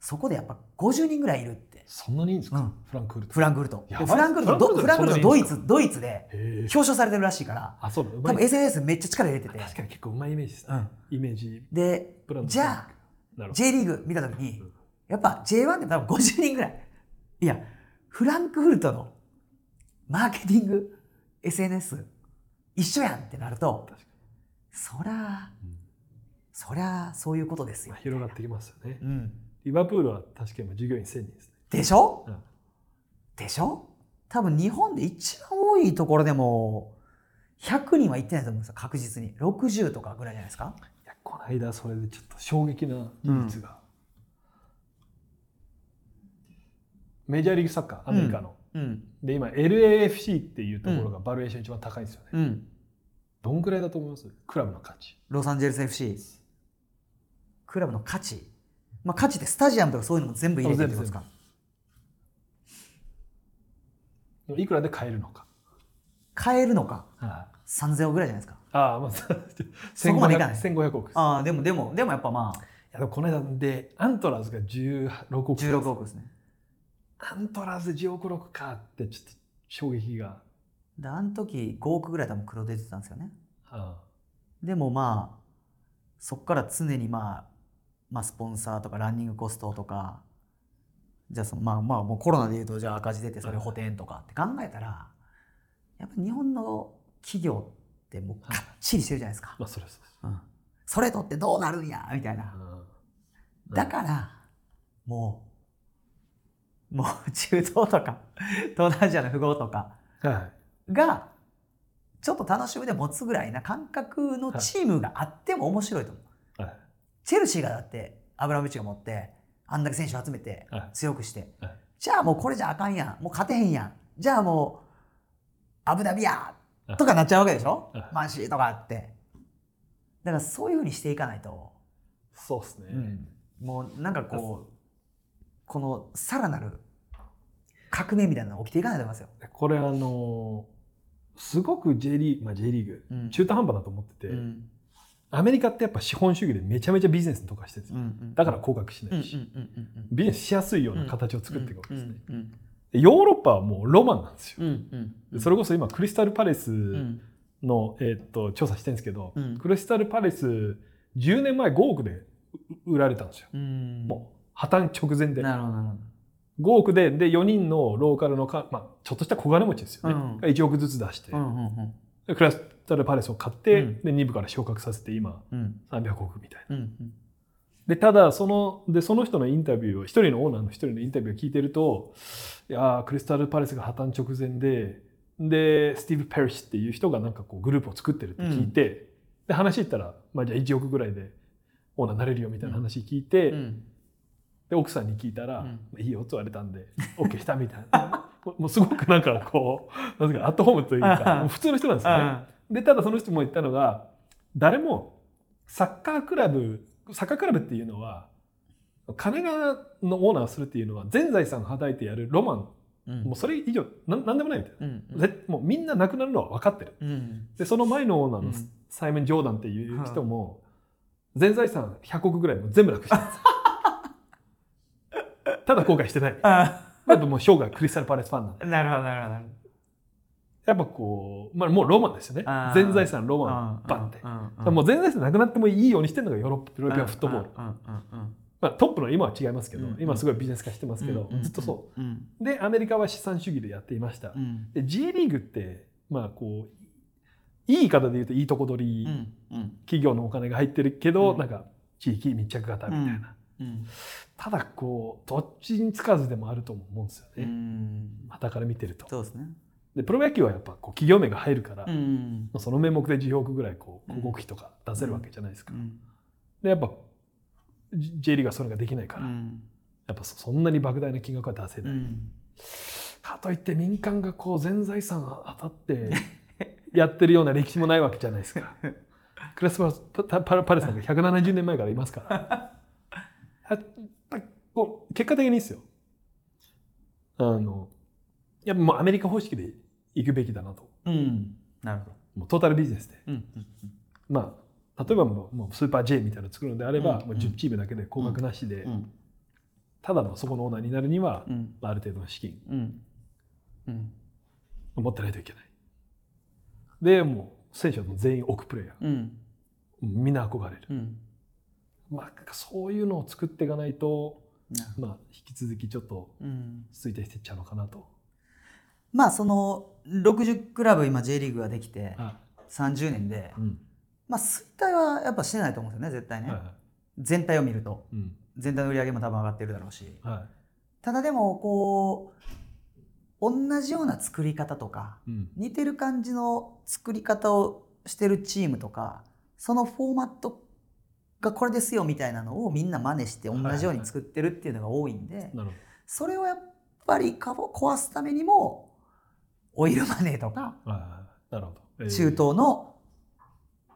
そこでやっぱ50人ぐらいいるって。そんなにいいんですか、うん。フランクフルト。フランクフルト。フランクフルトどフフランクフルトドイツドイツで表彰されてるらしいから。あそう。だ多分 SNS めっちゃ力入れてて。確かに結構うまいイメージですね、うん。イメージ。でじゃあ J リーグ見た時にうん。やっぱ J1 で多分50人ぐらい。いやフランクフルトのマーケティング SNS 一緒やんってなるとそらに、うん。そりゃそういうことですよ。まあ、。広がってきますよね、うん、リバプールは確かに今従業員1000人ですね、でしょ？うん。でしょ？多分日本で一番多いところでも100人はいってないと思うんですよ確実に。60とかぐらいじゃないですか？いやこの間それでちょっと衝撃な事実が、メジャーリーグサッカーアメリカの、うん。で今 LAFC っていうところがバリエーション一番高いんですよね、うん。どんぐらいだと思います？クラブの価値。ロサンゼルス FC クラブの価値？まあ価値ってスタジアムとかそういうのも全部入れてるってことですか？いくらで買えるのか、買えるのか？はい。3000億ぐらいじゃないですか？ああまあ そこまでいかない。1500億ああでもでもでもやっぱまあ。いやこの間でアントラーズが16億16億ですね。アントラーズ10億6かってちょっと衝撃が。であの時5億ぐらい多分黒出てたんですよね。あでもまあそこから常にまあ、まあ、スポンサーとかランニングコストとかじゃあそのまあまあもうコロナでいうとじゃあ赤字出てそれ補填とかって考えたらやっぱ日本の企業ってもうかっちりしてるじゃないですか、まあそれうん、それとってどうなるんやみたいな。うん。だからもうもう 中東とか東南アジアの富豪とかはい。がちょっと楽しみで持つぐらいな感覚のチームがあっても面白いと思う。はいチェルシーがだってアブラモビッチが持ってあんだけ選手を集めてはい。強くして、はい。じゃあもうこれじゃあかんやん。もう勝てへんやん。じゃあもうアブダビやはい。とかなっちゃうわけでしょ、はい。マンシーとかあって。だからそういうふうにしていかないと、そうですね、もうなんかこうこのさらなる革命みたいなのが起きていかないと思いますよ。これあのすごく J リーグ、まあ、J リーグ、うん。中途半端だと思ってて、うんアメリカってやっぱ資本主義でめちゃめちゃビジネスに特化してるんですよ、うんだから降格しうんうんないし、うんうんうん。ビジネスしやすいような形を作っていくわけですね、うんうんでヨーロッパはもうロマンなんですよ、うんうんでそれこそ今クリスタルパレスうん。の、えーっと調査してるんですけど、うん。クリスタルパレス10年前5億で売られたんですよ、うん。もう破綻直前で。なるほどなるほど。5億でで4人のローカルのか、まあ、ちょっとした小金持ちですよね、うん。が1億ずつ出して、うんうんでクリスタルパレスを買って、うん。で2部から昇格させて今うん。300億みたいな。うんでただそのでその人のインタビューを一人のオーナーの一人のインタビューを聞いてるといやークリスタルパレスが破綻直前ででスティーブ・ペリッシュっていう人がなんかこうグループを作ってるって聞いて、で話言ったら、まあ、じゃあ1億ぐらいでオーナーになれるよみたいな話聞いて、うん。で奥さんに聞いたらうん「いいよ」って言われたんで OK したみたいな。もうすごくなんかこうなんかアットホームというか普通の人なんですよね。でただその人も言ったのが誰もサッカークラブサッカークラブっていうのは金がのオーナーをするっていうのは全財産をはたいてやるロマン。うん。もうそれ以上なんなんでもないみたいうん。な、ぜもうみんななくなるのは分かってる。うん。でその前のオーナーのうん。サイモン・ジョーダンっていう人も全財産100億ぐらいもう全部なくして ただ後悔してない。あやっぱもう生涯クリスタルパレスファンなんで。なるほどなるほどやっぱこう、まあ、もうロマンですよね。全財産ロマンバンって、もう全財産なくなってもいいようにしてるのがヨーロッパヨーロピアンフットボール、うんうんうんまあ、トップの今は違いますけど、うん今すごいビジネス化してますけど、うんずっとそう。うん。でアメリカは資産主義でやっていました、うん。で J リーグってまあこういい言い方で言うといいとこ取り、うんうん。企業のお金が入ってるけど、うん。なんか地域密着型みたいな、うん。ただこうどっちにつかずでもあると思うんですようねん。傍から見てると。そうですねでプロ野球はやっぱこう企業名が入るから、うんその名目で10億ぐらいこううん広告費とか出せるわけじゃないですか、うんでやっぱ J リーグはそれができないから、うんやっぱそそんなに莫大な金額は出せない、うんかといって民間がこう全財産当たってやってるような歴史もないわけじゃないですか。クラスパパパパレスなんか170年前からいますから。結果的にですよ。あのいやもうアメリカ方式で行くべきだなと。うん。なるほど。もうトータルビジネスで。うんうんまあ例えばもうスーパー J みたいなの作るのであれば、うんもう10チームだけで高額なしで、うん。ただのそこのオーナーになるには、うん。まあある程度の資金うん。うん。持ってないといけない。でもう選手は全員億プレイヤー。うん。みんな憧れる、うん。まあ、そういうのを作っていかないと、まあ、引き続きちょっとうん。衰退していっちゃうのかなと、まあその60クラブ今 J リーグができては30年でいうんまあ衰退はやっぱしてないと思うんですよね絶対ね。はいはい。全体を見ると。うん。全体の売り上げも多分上がってるだろうし。はただでもこう同じような作り方とかいうん。似てる感じの作り方をしてるチームとかそのフォーマットがこれですよみたいなのをみんな真似して同じように作ってるっていうのが多いんでなるほそれをやっぱり壊すためにもオイルマネーとか中東の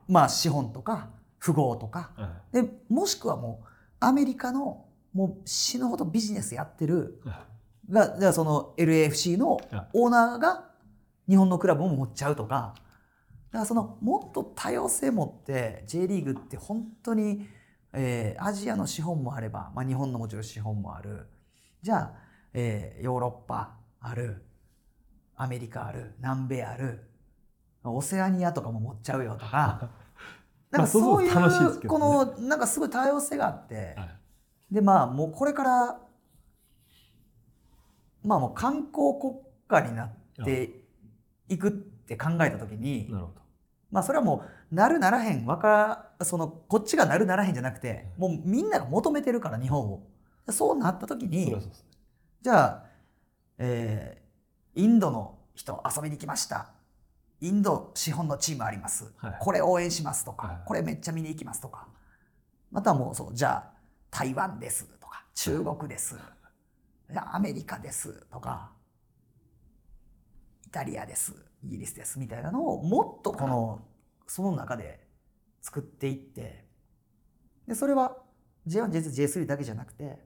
まあ資本とか富豪とか。はでもしくはもうアメリカのもう死ぬほどビジネスやってるがじゃあその LAFC のはいオーナーが日本のクラブも持っちゃうとか。だからそのもっと多様性持って J リーグって本当に、えーアジアの資本もあれば、まあ、日本のもちろん資本もある。じゃあ、えーヨーロッパあるアメリカある南米あるオセアニアとかも持っちゃうよとか。なんかまあそういうこね。のなんかすごい多様性があって。はい。でまあもうこれからまあもう観光国家になっていくって考えた時になるほど。まあそれはもうなるならへんわかそのこっちがなるならへんじゃなくてもうみんなが求めてるから日本を。そうなった時そにじゃあ、えーインドの人遊びに来ました。インド資本のチームあります、はい。これ応援しますとか、はい。これめっちゃ見に行きますとか。またもうそうじゃあ台湾ですとか中国です、アメリカですとかイタリアですイギリスですみたいなのをもっとこのその中で作っていってでそれは J1J2J3 だけじゃなくて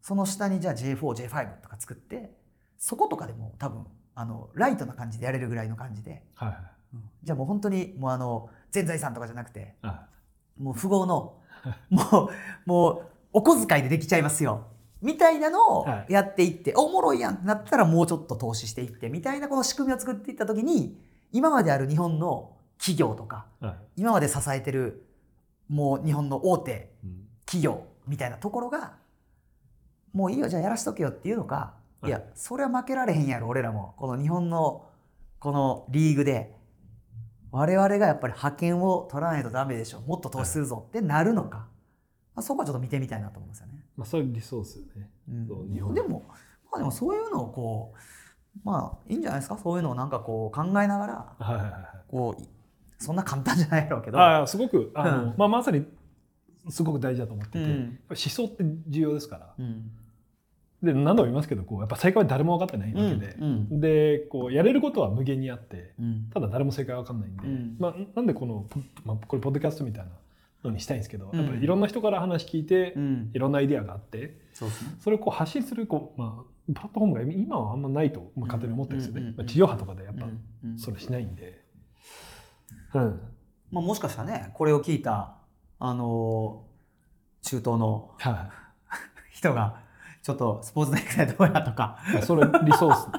その下にじゃあ J4J5 とか作ってそことかでも多分あのライトな感じでやれるぐらいの感じで、はいはい。じゃあもう本当にもうあの全財産とかじゃなくてはもう富豪の もうもうお小遣いでできちゃいますよ。みたいなのをはい。やっていって、おもろいやんってなったらもうちょっと投資していってみたいなこの仕組みを作っていった時に今まである日本の企業とかいはい。今まで支えてるもう日本の大手うん。企業みたいなところがもういいよじゃあやらしとけよっていうのか、はいい、やそれは負けられへんやろ俺らも。この日本のこのリーグで。我々がやっぱり派遣を取らないとダメでしょ。もっと投資するぞってなるのか、まあ、そこはちょっと見てみたいなと思うんですよね。まあそれ理想ですよね。うん。日本。でも、まあ、でもそういうのをこうまあいいんじゃないですか？そういうのをなんかこう考えながらはいはいはいこういそんな簡単じゃないやろうけど。ああすごくあの、うん。まあ、まさにすごく大事だと思ってて、うん。思想って重要ですから。うんで何度も言いますけどこうやっぱ正解は誰も分かってないわけで、うんでこうやれることは無限にあってうん。ただ誰も正解は分かんないんで、うん。まあ、なんでこの、ポまあ、これポッドキャストみたいなのにしたいんですけど、うん。やっぱりいろんな人から話聞いて、うん。いろんなアイディアがあってそね。それをこう発信するこう、まあ、プラットフォームが今はあんまないとまあ勝手に思ってるんですよね、うんうんうん。まあ、地上波とかでやっぱうんうん。それしないんで、うん。まあ、もしかしたらねこれを聞いたあの中東のは 人がちょっとスポーツ大会どうやとか。それ理想っすね。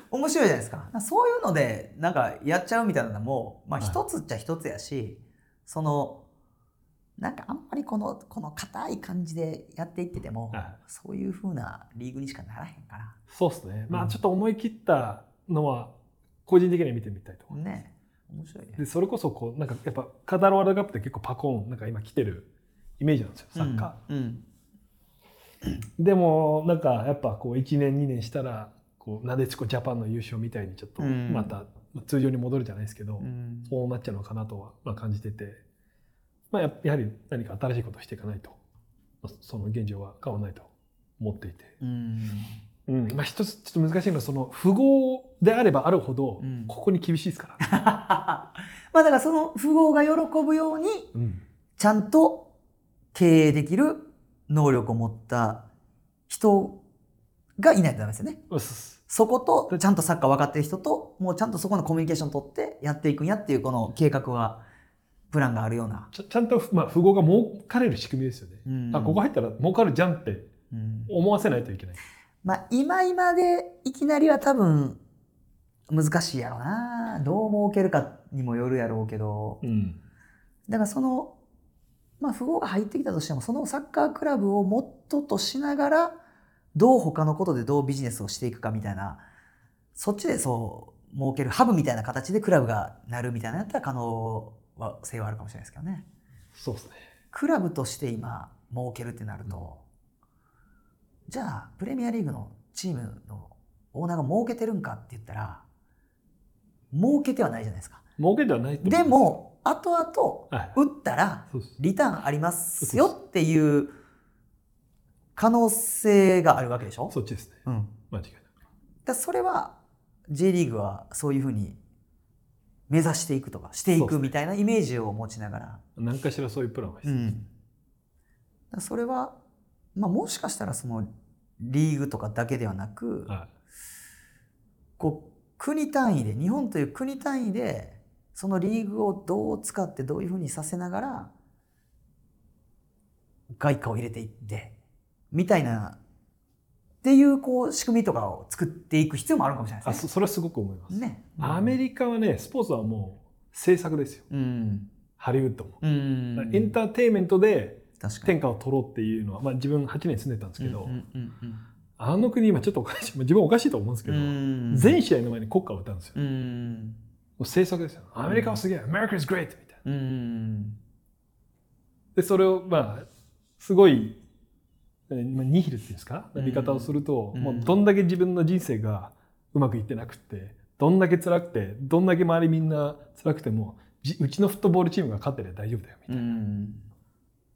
面白いじゃないですか。そういうのでなんかやっちゃうみたいなのもまあはい。一つっちゃ一つやし、そのなんかあんまりこのこの硬い感じでやっていってても、はい。そういう風なリーグにしかならへんかそうっすね。まうん。あちょっと思い切ったのは個人的には見てみたいと思います。らね面白いね。でそれこそこうなんかやっぱカタールワールドカップって結構パコーンなんか今来てるイメージなんですよ。サッカうんうん。ー、でもなんかやっぱこう1年2年したらこうなでしこジャパンの優勝みたいにちょっとうん。また通常に戻るじゃないですけど、うん。そうなっちゃうのかなとはまあ感じてて、まあ、ややはり何か新しいことをしていかないと。まあその現状は変わらないと思っていて、うん。うん。まあ、一つちょっと難しいのはその富豪であればあるほどうん。ここに厳しいですから、まあだからその富豪が喜ぶようにうん。ちゃんと経営できる能力を持った人がいないとダメですよね。そことちゃんとサッカー分かってる人ともうちゃんとそこのコミュニケーション取ってやっていくんやっていうこの計画はプランがあるような。ちゃんと、まあ、富豪が儲かれる仕組みですよね。うんあここ入ったら儲かるじゃんってうん思わせないといけない。まあ今今でいきなりは多分難しいやろな。どう儲けるかにもよるやろうけど。うん、だからその、まあ、富豪が入ってきたとしてもそのサッカークラブをモットーとしながらどう他のことでどうビジネスをしていくかみたいなそっちでそう儲けるハブみたいな形でクラブがなるみたいなやったら可能性はあるかもしれないですけどね。そうですね。クラブとして今儲けるってなると、じゃあプレミアリーグのチームのオーナーが儲けてるんかって言ったら儲けてはないじゃないですか。儲けではないでも後々はい、打ったらリターンありますよっていう可能性があるわけでしょ？そっちですね。うん、間違いない。だそれは J リーグはそういうふうに目指していくとかしていくみたいなイメージを持ちながら。何かしらそういうプランは必要です。うん。だそれは、まあ、もしかしたらそのリーグとかだけではなくはこう国単位で日本という国単位でそのリーグをどう使ってどういうふうにさせながら外貨を入れていってみたいなっていうこう仕組みとかを作っていく必要もあるかもしれい、ないですあそそれはすごく思います。ね。ね。アメリカはねスポーツはもう制作ですようん。ハリウッドも。うん。エンターテインメントで。天下を取ろうっていうのは、まあ、自分8年住んでたんですけど、うんうんうんあの国今ちょっとおかしいまあ自分はおかしいと思うんですけうど、ん。全試合の前に国歌を歌うんですよ。うん。もう制作ですよ。アメリカはすげえ、America is great! みたいな。うん。で、それを、まあ、すごい、えーまあ、ニヒルっていうんですか、見方をすると、うんもうどんだけ自分の人生がうまくいってなくって、どんだけ辛くて、どんだけ周りみんな辛くても、じうちのフットボールチームが勝ってれば大丈夫だよ、みたいな。うん。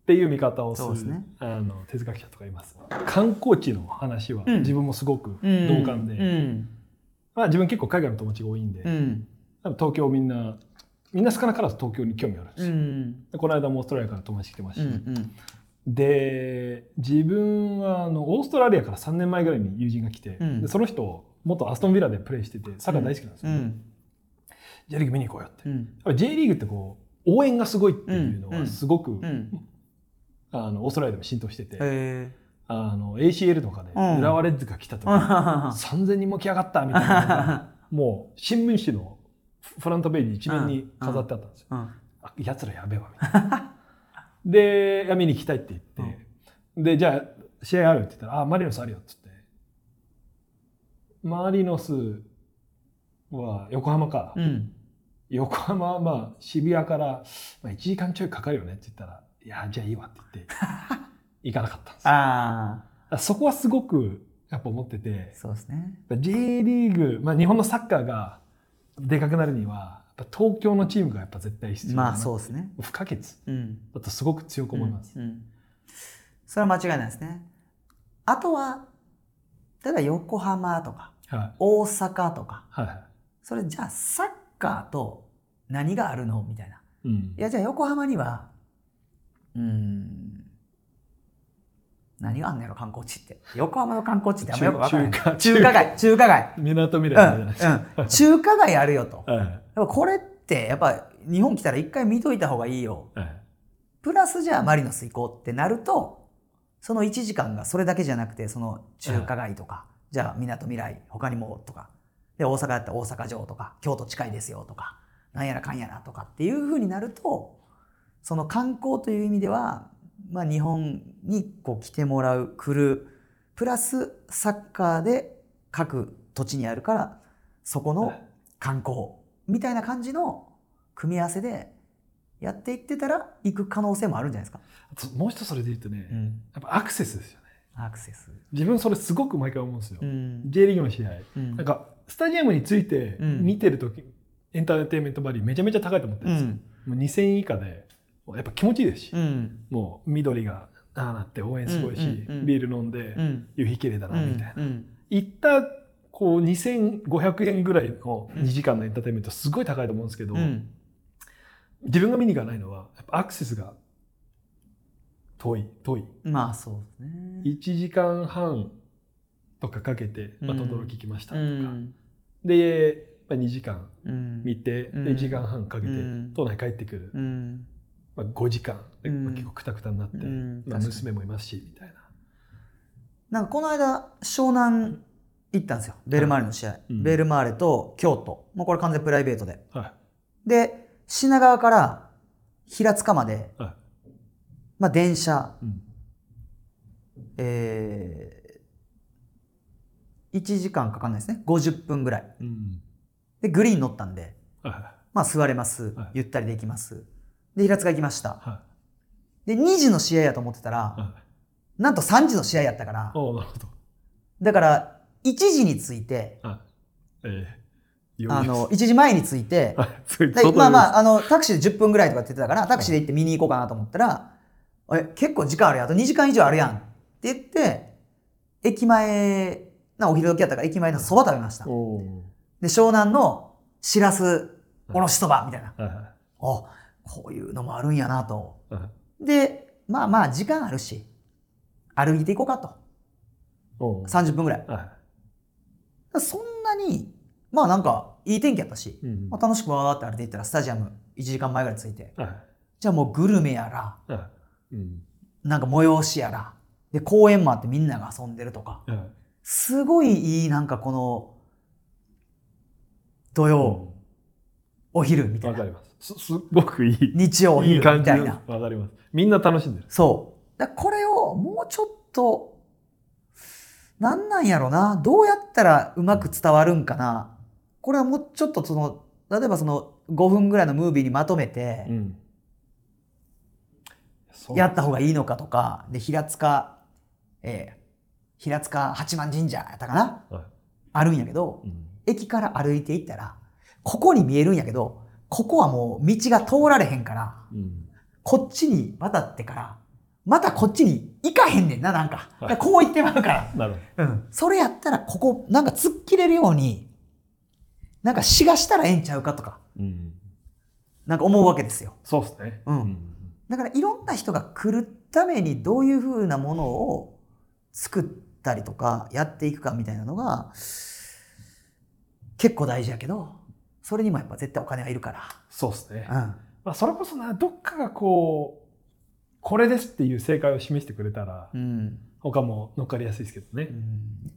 っていう見方をするすねあの哲学者とかいます。観光地の話はうん自分もすごくうん同感で、うん。まあ、自分結構海外の友達が多いんで、東京みんなみんな少なからず東京に興味あるんですよ。うん。でこの間もオーストラリアから友達来てますし、うん。で自分はあのオーストラリアから3年前ぐらいに友人が来て、うんでその人元アストンビラでプレーしててサッカー大好きなんですよ、うん。J リーグ見に行こうよって、うん。やっぱ J リーグってこう応援がすごいっていうのうんはすごく、うん。あのオーストラリアでも浸透してて、へあの ACL とかでうん浦和レッズが来た時、え。3000人も来やがったみたいな もう新聞紙のフロントページ一面に飾ってあったんですよ。うん。あやつらやべえわみたいな。で、いや見に行きたいって言って、で、じゃあ試合あるって言ったら、あ、マリノスあるよって言って、マリノスは横浜か。うん。横浜はまあ渋谷から、まあ、1時間ちょいかかるよねって言ったら、いや、じゃあいいわって言って、行かなかったんですあ。そこはすごくやっぱ思ってて、そうですね。J リーグ、まあ、日本のサッカーがでかくなるには、やっぱ東京のチームがやっぱ絶対必要まあそうですね。不可欠うん。だとすごく強く思います。うんうんそれは間違いないですね。あとは、例えば横浜とかはい。大阪とか、はいはい。それじゃあサッカーと何があるの？みたいな。うんい。やじゃあ横浜には、うーん、何があんねやろ観光地って。横浜の観光地ってあんまよくわからない。中華中華街、中華街。港未う来じゃないですか。ん、うん。中華街あるよと。はい。これって、やっぱ日本来たら一回見といた方がいいよ。はい。プラスじゃあマリノス行こうってなると、その1時間がそれだけじゃなくてその中華街とか、じゃあみなとみらい他にもとかで大阪やったら大阪城とか京都近いですよとかなんやらかんやらとかっていうふうになるとその観光という意味では、まあ、日本にこう来てもらう来るプラスサッカーで各土地にあるからそこの観光みたいな感じの組み合わせでやっていってたら行く可能性もあるんじゃないですか。もう一つそれで言うとね、うん、やっぱアクセスですよね。アクセス。自分それすごく毎回思うんですよ、うん。J リーグの試合。うん。なんかスタジアムについてうん見てるとき、エンターテインメントバリューめちゃめちゃ高いと思ってるんですよ、もう2000円以下でやっぱ気持ちいいですし、うん。もう緑がああなって応援すごいし、うんうんうんビール飲んで、うん。夕日綺麗だなみたいな、うん。行ったこう2500円ぐらいの2時間のエンターテインメントすごい高いと思うんですけど、うん。自分が見に行かないのはやっぱアクセスが遠い遠いまあそうですね。1時間半とかかけて、まあ、うん轟きましたうとか、ん。で、まあ、2時間うん。見て、うんで1時間半かけてうん都内帰ってくる、うん。まあ、5時間。で、うん。まあ結構くたくたになって、うん。まあ、娘もいますしみたいな。んかこの間湘南行ったんですよ。ベルマーレの試合、うん。ベルマーレと京都。もうこれ完全プライベートで。なはで品川から平塚まで、いはい。まあ、電車。うん。えー、1時間かかんないですね。50分ぐらい。うん。でグリーン乗ったんではいはまあ座れます、はい。ゆったりできますで平塚行きました。い。はで2時の試合やと思ってたら、いはい。なんと3時の試合やったから。おおなるほど。だから1時に着いてはい。ええあの1時前に着いてまあまあああのタクシーで10分ぐらいとかって言ってたからタクシーで行って見に行こうかなと思ったら「え結構時間あるやん。あと2時間以上あるやん」って言って駅前なお昼時やったから駅前のそば食べました。おおで湘南のしらすおろしそばみたいな。はいはい。あこういうのもあるんやなと。はいでまあまあ時間あるし歩いていこうかと。おお30分ぐらい。はそんなにまあなんかいい天気やったし、いうん。まあ、楽しくわーって歩いていったらスタジアム1時間前ぐらい着いてはい。じゃあもうグルメやらはい。うん。なんか催しやらで公園もあってみんなが遊んでるとかはい。すごいいいなんかこの土曜お昼みたいな。わかります。すすごくいい。日曜お昼みたいな。わかります。みんな楽しんでる。そう。だこれをもうちょっとなんなんやろな。どうやったらうまく伝わるんかな。これはもうちょっとその例えばその5分ぐらいのムービーにまとめてうん。やった方がいいのかとか。で平塚、えー平塚八幡神社やったかな。はい。あるんやけどうん。駅から歩いていったらここに見えるんやけどここはもう道が通られへんからうん。こっちに渡ってからまたこっちに行かへんねんななんか。はい。こう行ってまうから。なるほうん。それやったら、ここ、なんか突っ切れるように、なんかしがしたらええんちゃうかとか、どうん。なんか思うわけですよ。そうですね。うん。だからいろんな人が来るためにどういうふうなものを作ったりとかやっていくかみたいなのが結構大事やけど、それにもやっぱ絶対お金はいるかそうですね。ら。まあそれこそなどっかがこうこれですっていう正解を示してくれたらうん。うん。他も乗っかりやすいですけどね。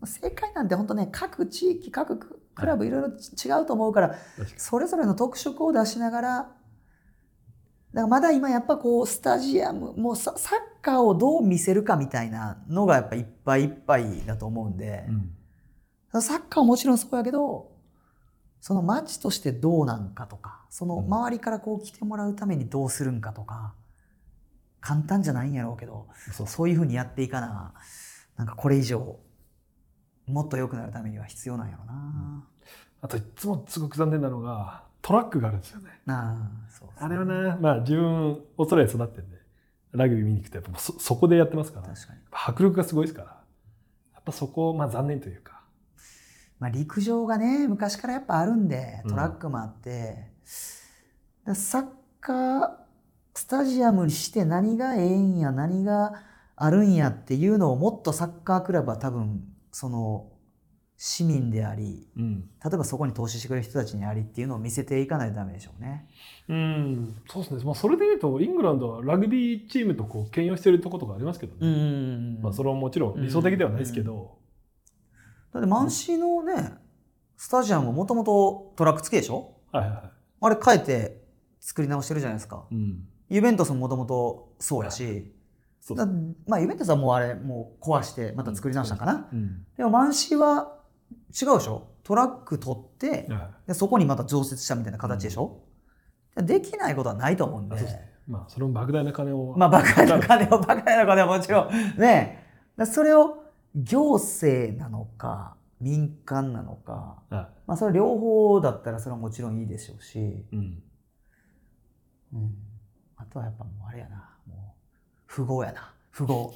正解なんて本当ね、各地域、各ククラブいろいろ違うと思うから、それぞれの特色を出しながら、だからまだ今やっぱこうスタジアム、もうササッカーをどう見せるかみたいなのがやっぱいっぱいいっぱいだと思うんで、うん。サッカーはもちろんそうやけど、その街としてどうなんかとか、その周りからこう来てもらうためにどうするんかとか、簡単じゃないんやろうけど、そう。そういうふうにやっていかな、なんかこれ以上、もっと良くなるためには必要なんやろな。あといつもすごく残念なのがトラックがあるんですよね。なあ、そうね。あれはなまあ自分オーストラリアで育ってんでラグビー見に行くとやっぱそそこでやってますから。確かに。迫力がすごいですから。やっぱそこまあ残念というかまあ、陸上がね昔からやっぱあるんでうん。トラックもあって、でサッカースタジアムにして何がええんや何があるんやっていうのをもっとサッカークラブは多分その市民でありうん、例えばそこに投資してくれる人たちにありっていうのを見せていかないとダメでしょうね。うん、そうですね、まあ、それでいうとイングランドはラグビーチームとこう兼用してるところとかありますけどね、ん。まあ、それはもちろん理想的ではないですけど、だってマンシーのねスタジアムももともとトラック付きでしょ？はいはいはあれ変えて作り直してるじゃないですか。い、うん、ユベントスももともとそうやし、そうだまあユベントスはもうあれもう壊してまた作り直したんかな。うんでもマンシーは違うでしょ？トラック取ってはでそこにまた増設したみたいな形でしょ、できないことはないと思うんで。まあその莫大な金を、まあバカな金をバカな金はもちろん。ねだそれを行政なのか民間なのか、はまあ、それ両方だったらそれはもちろんいいでしょうし、いうん、うん、あとはやっぱもうあれやな。もう富豪やな。富豪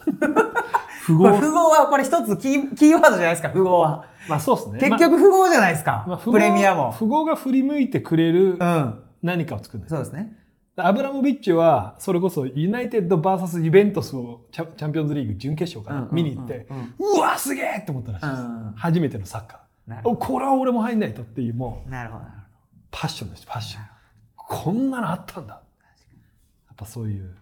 富豪富豪はこれ一つキーキーワードじゃないですか富豪は。まあそうですね。結局富豪じゃないですか、まあプレミアも。富豪が振り向いてくれるうん。何かを作るんですそうですねアブラモビッチはそれこそユナイテッド VS ユベントスをチャチャンピオンズリーグ準決勝から見に行って、うわすげえって思ったらしいです、うん初めてのサッカー。これは俺も入んないとっていうもうどなるほど。パッションですパッション。こんなのあったんだ。やっぱそういう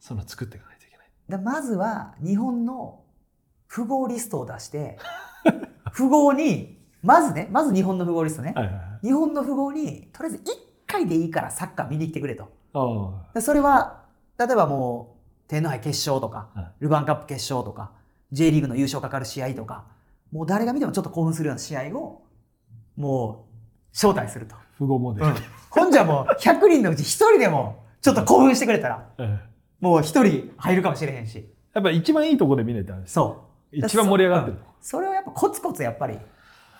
その作っていかないといけない。ほどでまずは日本の富豪リストを出して 富豪にまずねまず日本の富豪リストね、はいはいはい。日本の富豪にとりあえず1回でいいからサッカー見に来てくれと。それは例えばもう天皇杯決勝とか、はい。ルヴァンカップ決勝とか J リーグの優勝かかる試合とかもう誰が見てもちょっと興奮するような試合をもう招待すると、あ富豪モデル、ほんじゃもう100人のうち1人でもちょっと興奮してくれたらえもう1人入るかもしれへんし。えやっぱ一番いいところで見ないとダメですそう。一番盛り上がってる。う。んそれをやっぱコツコツやっぱり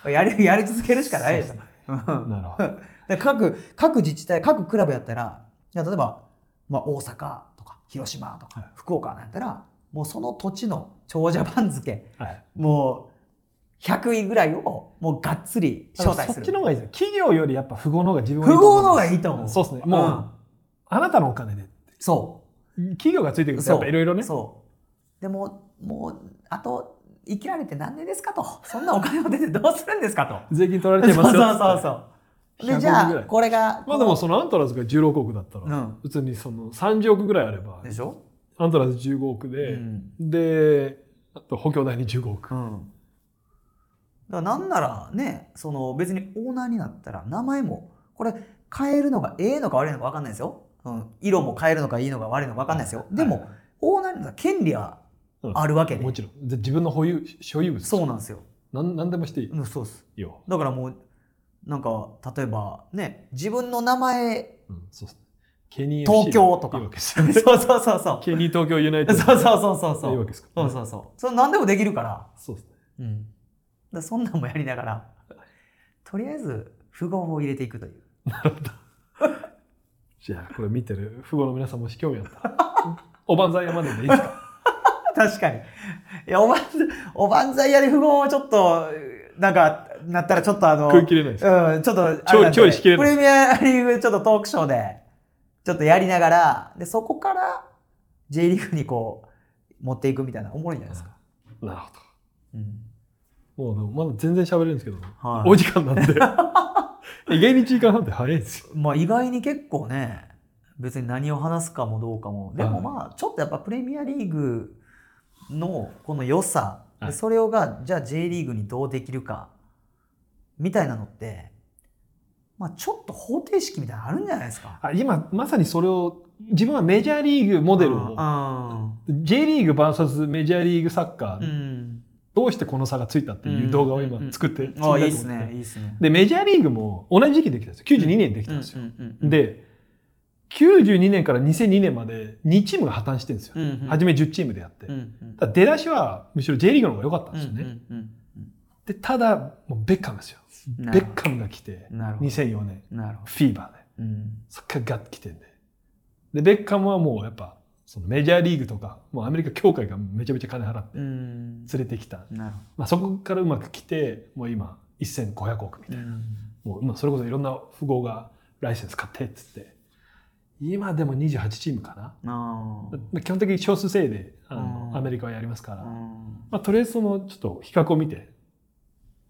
やりやり続けるしかないですなるほどで各各自治体各クラブやったらいや例えば、まあ、大阪とか広島とか、はい。福岡なんやったらもうその土地の長者番付はい。もう100位ぐらいをもうがっつり招待する。そっちの方がいいですよ。企業よりやっぱ富豪の方が自分富豪の方がいいと思う。そうですね。もう、ん。あなたのお金でそ企業がついてくうるとやっぱいろいろね。そう。でももうあと生きられて何年ですかと。そんなお金を出てどうするんですかと。税金取られそうそうてますよそうそうで100じゃぐらい。あこれがまあでもそのアントラーズが16億だったら、うん。普通にその30億ぐらいあればでしょ、アントラーズ15億で、うん。であと補強代に15億、うん、だからなんならねその別にオーナーになったら名前もこれ変えるのがええのか悪いのか分かんないですよ、うん、色も変えるのかいいのか悪いのか分かんないですよ。でも、はいオーナーになったら権利はうん。あるわけで、もちろん。で自分の保有所有物。そうなんですよ、なんなんでもしていい。うん、そうです。よ、だからもうなんか例えばね自分の名前うん、そうケニー東京とか。そうそうそうそう。ケニー東京ユナイテッド。そうそうそうそうそいいうわけですか？ら、そうそうそう。それ何でもできるから。そうですね。うん、だそんなんもやりながらとりあえず符号を入れていくという。じゃあこれ見てる富豪の皆さんもし興味あったら。おばんざい山でもいいですか？確かに。いやおばんおばんざい屋で符号をちょっとなんかなったらちょっとあの食い切れないですうん、ちょっとあれなんでちょいちょいしきれない。プレミアリーグちょっとトークショーでちょっとやりながらでそこから J リーグにこう持っていくみたいなおもろいんじゃないですか、なるほうん。どもうでもまだ全然喋れるんですけど、はい。お時間なんで。意外に1時間半って早いですよ。まあ意外に結構ね別に何を話すかもどうかも。でもまあちょっとやっぱプレミアリーグのこの良さ、ではい。それをがじゃあ J リーグにどうできるかみたいなのって、まあ、ちょっと方程式みたいなのあるんじゃないですか。あ今まさにそれを自分はメジャーリーグモデルを、J リーグ VS メジャーリーグサッカー、うん。うんどうしてこの差がついたっていう動画を今作って、うん。ああいいっすねいいっすね。でメジャーリーグも同じ時期できたんですよ。92年にできたんですよ、で92年から2002年まで2チームが破綻してるんですよ、うんうん。初め10チームでやって、うんうん。出だしはむしろ J リーグの方が良かったんですよね、うんうんでただもうベッカムですよ。うんベッカムが来てなるほど。2004年フィーバーで。ど。うん。そっからガッと来てんで。でベッカムはもうやっぱそのメジャーリーグとかもうアメリカ協会がめちゃめちゃ金払ってうん。連れてきた、まあ、そこからうまく来てもう今1500億みたいな、ど。うん。もう今それこそいろんな富豪がライセンス買ってっつって今でも28チームかな、あまあ基本的に少数制であのうん。アメリカはやりますから、まあ、とりあえずそのちょっと比較を見て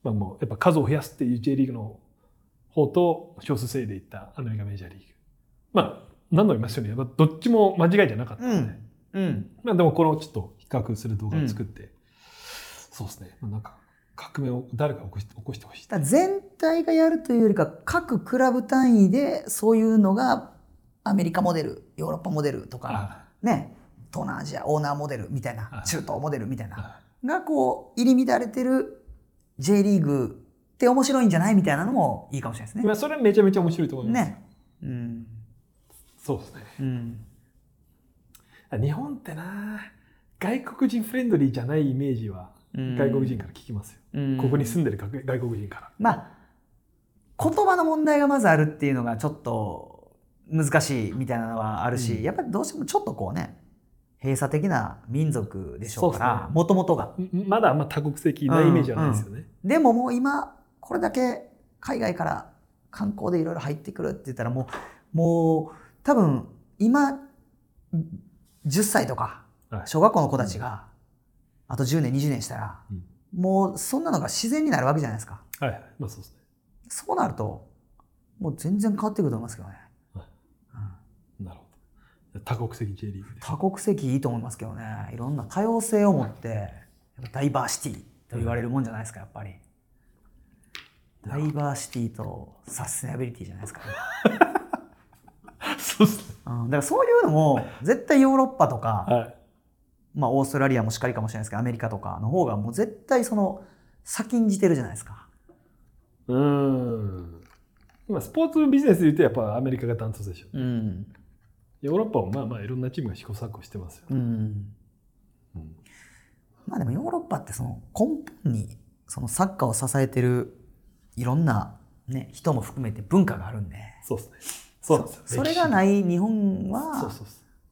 まあ、もうやっぱ数を増やすっていう J リーグの方と少数制でいったアメリカメジャーリーグ。まあ何度も言いますようにやっぱどっちも間違いじゃなかったので、うん。うん。まあ、でもこのちょっと比較する動画を作って、そうですね、まあ、なんか革命を誰か起こして起こしてほしい。全体がやるというよりか各クラブ単位でそういうのがアメリカモデルヨーロッパモデルとかあね東南アジアオーナーモデルみたいなはい中東モデルみたいなあがこう入り乱れてる J リーグって面白いんじゃないみたいなのもいいかもしれないですね。まあそれはめちゃめちゃ面白いと思います。ね。うんそうですね。うん日本ってな外国人フレンドリーじゃないイメージはうん外国人から聞きますよ。うんここに住んでる外外国人から。まあ言葉の問題がまずあるっていうのがちょっと難しいみたいなのはあるし、うんやっぱりどうしてもちょっとこうね閉鎖的な民族でしょうからもともとが。んまだあんま多国籍なイメージはないですよね。でももう今これだけ海外から観光でいろいろ入ってくるって言ったらもうもう多分今10歳とかはい小学校の子たちがあと10年20年したらうんもうそんなのが自然になるわけじゃないですか。はいはい。まあそうですね。そうなるともう全然変わってくると思いますけどね。多国籍 J リーグで。多国籍いいと思いますけどねいろんな多様性を持ってダイバーシティと言われるもんじゃないですかやっぱり。ダイバーシティとサステナビリティじゃないですか、ね。そうですね。うん、だからそういうのも絶対ヨーロッパとか、はい。まあ、オーストラリアもしっかりかもしれないですけどアメリカとかの方がもう絶対その先んじてるじゃないですか。うーん。まあスポーツビジネスで言うとやっぱアメリカがダントツでしょ。うんヨーロッパもまあまあいろんなチームが試行錯誤してますよ。うん、うんまあでもヨーロッパってその根本にそのサッカーを支えてるいろんな、ね、人も含めて文化があるんでそうですね。そう。それがない日本は。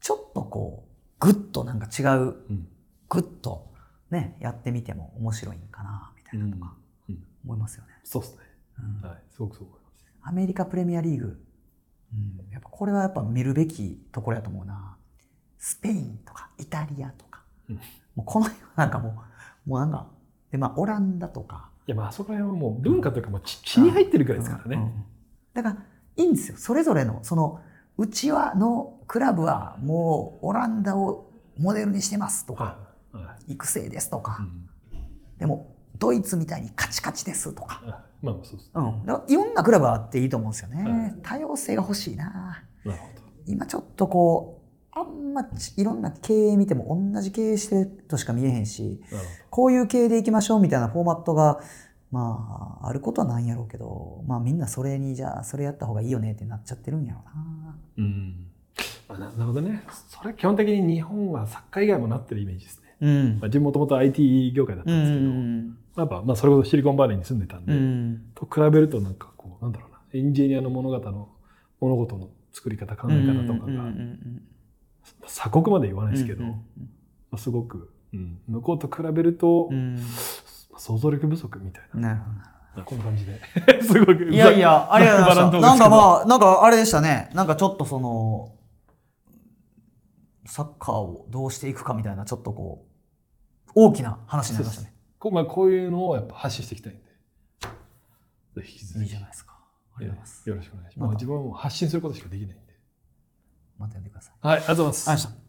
ちょっとこうグッとなんか違ううん。グッとねやってみても面白いんかなみたいなとかうん。思いますよね。そうですね。うんはい。すごくそう思います。アメリカプレミアリーグ、うん、やっぱこれはやっぱ見るべきところやと思うな。スペインとかイタリアとか、うんもうこの辺はなんかもう、もうなんか、でまあオランダとか。いやまああそこら辺はもう文化というかもう血血に入ってるぐらいですからね。うんうんだからいいんですよ。それぞれの、その、うちわのクラブはもうオランダをモデルにしてますとか。育成ですとか、うんでもドイツみたいにカチカチですとか。あまあまあそうです。うん、だからいろんなクラブあっていいと思うんですよね。はい多様性が欲しいな。なるほど。今ちょっとこうあんまちいろんな経営見ても同じ経営してるとしか見えへんしこういう経営でいきましょうみたいなフォーマットがまああることはないんやろうけどまあみんなそれにじゃあそれやった方がいいよねってなっちゃってるんやろうな。うん。まあななるほどね。それは基本的に日本はサッカー以外もなってるイメージですね。うんまあ、自分もともと IT 業界だったうんですけど、んやっぱまあそれこそシリコンバレーに住んでたんで、うんと比べるとなんかこうなんだろうなエンジニアの物語の物事の作り方考え方とかが、鎖国まで言わないですけど、まあ、すごく、うん、向こうと比べると、うんまあ想像力不足みたいな、なるほどまあこんな感じで すごくいやいや、ありがとうございました。なんかあまあ、なんかあれでしたね。なんかちょっとその、サッカーをどうしていくかみたいな、ちょっとこう、大きな話になりましたね。こう,、まあ、こういうのをやっぱ発信していきたいんでぜひ引き続いいきじゃないですか。ありがとうございます。よろしくお願いします、ま自分はもう発信することしかできないんでまた呼んでください。はいありがとうございます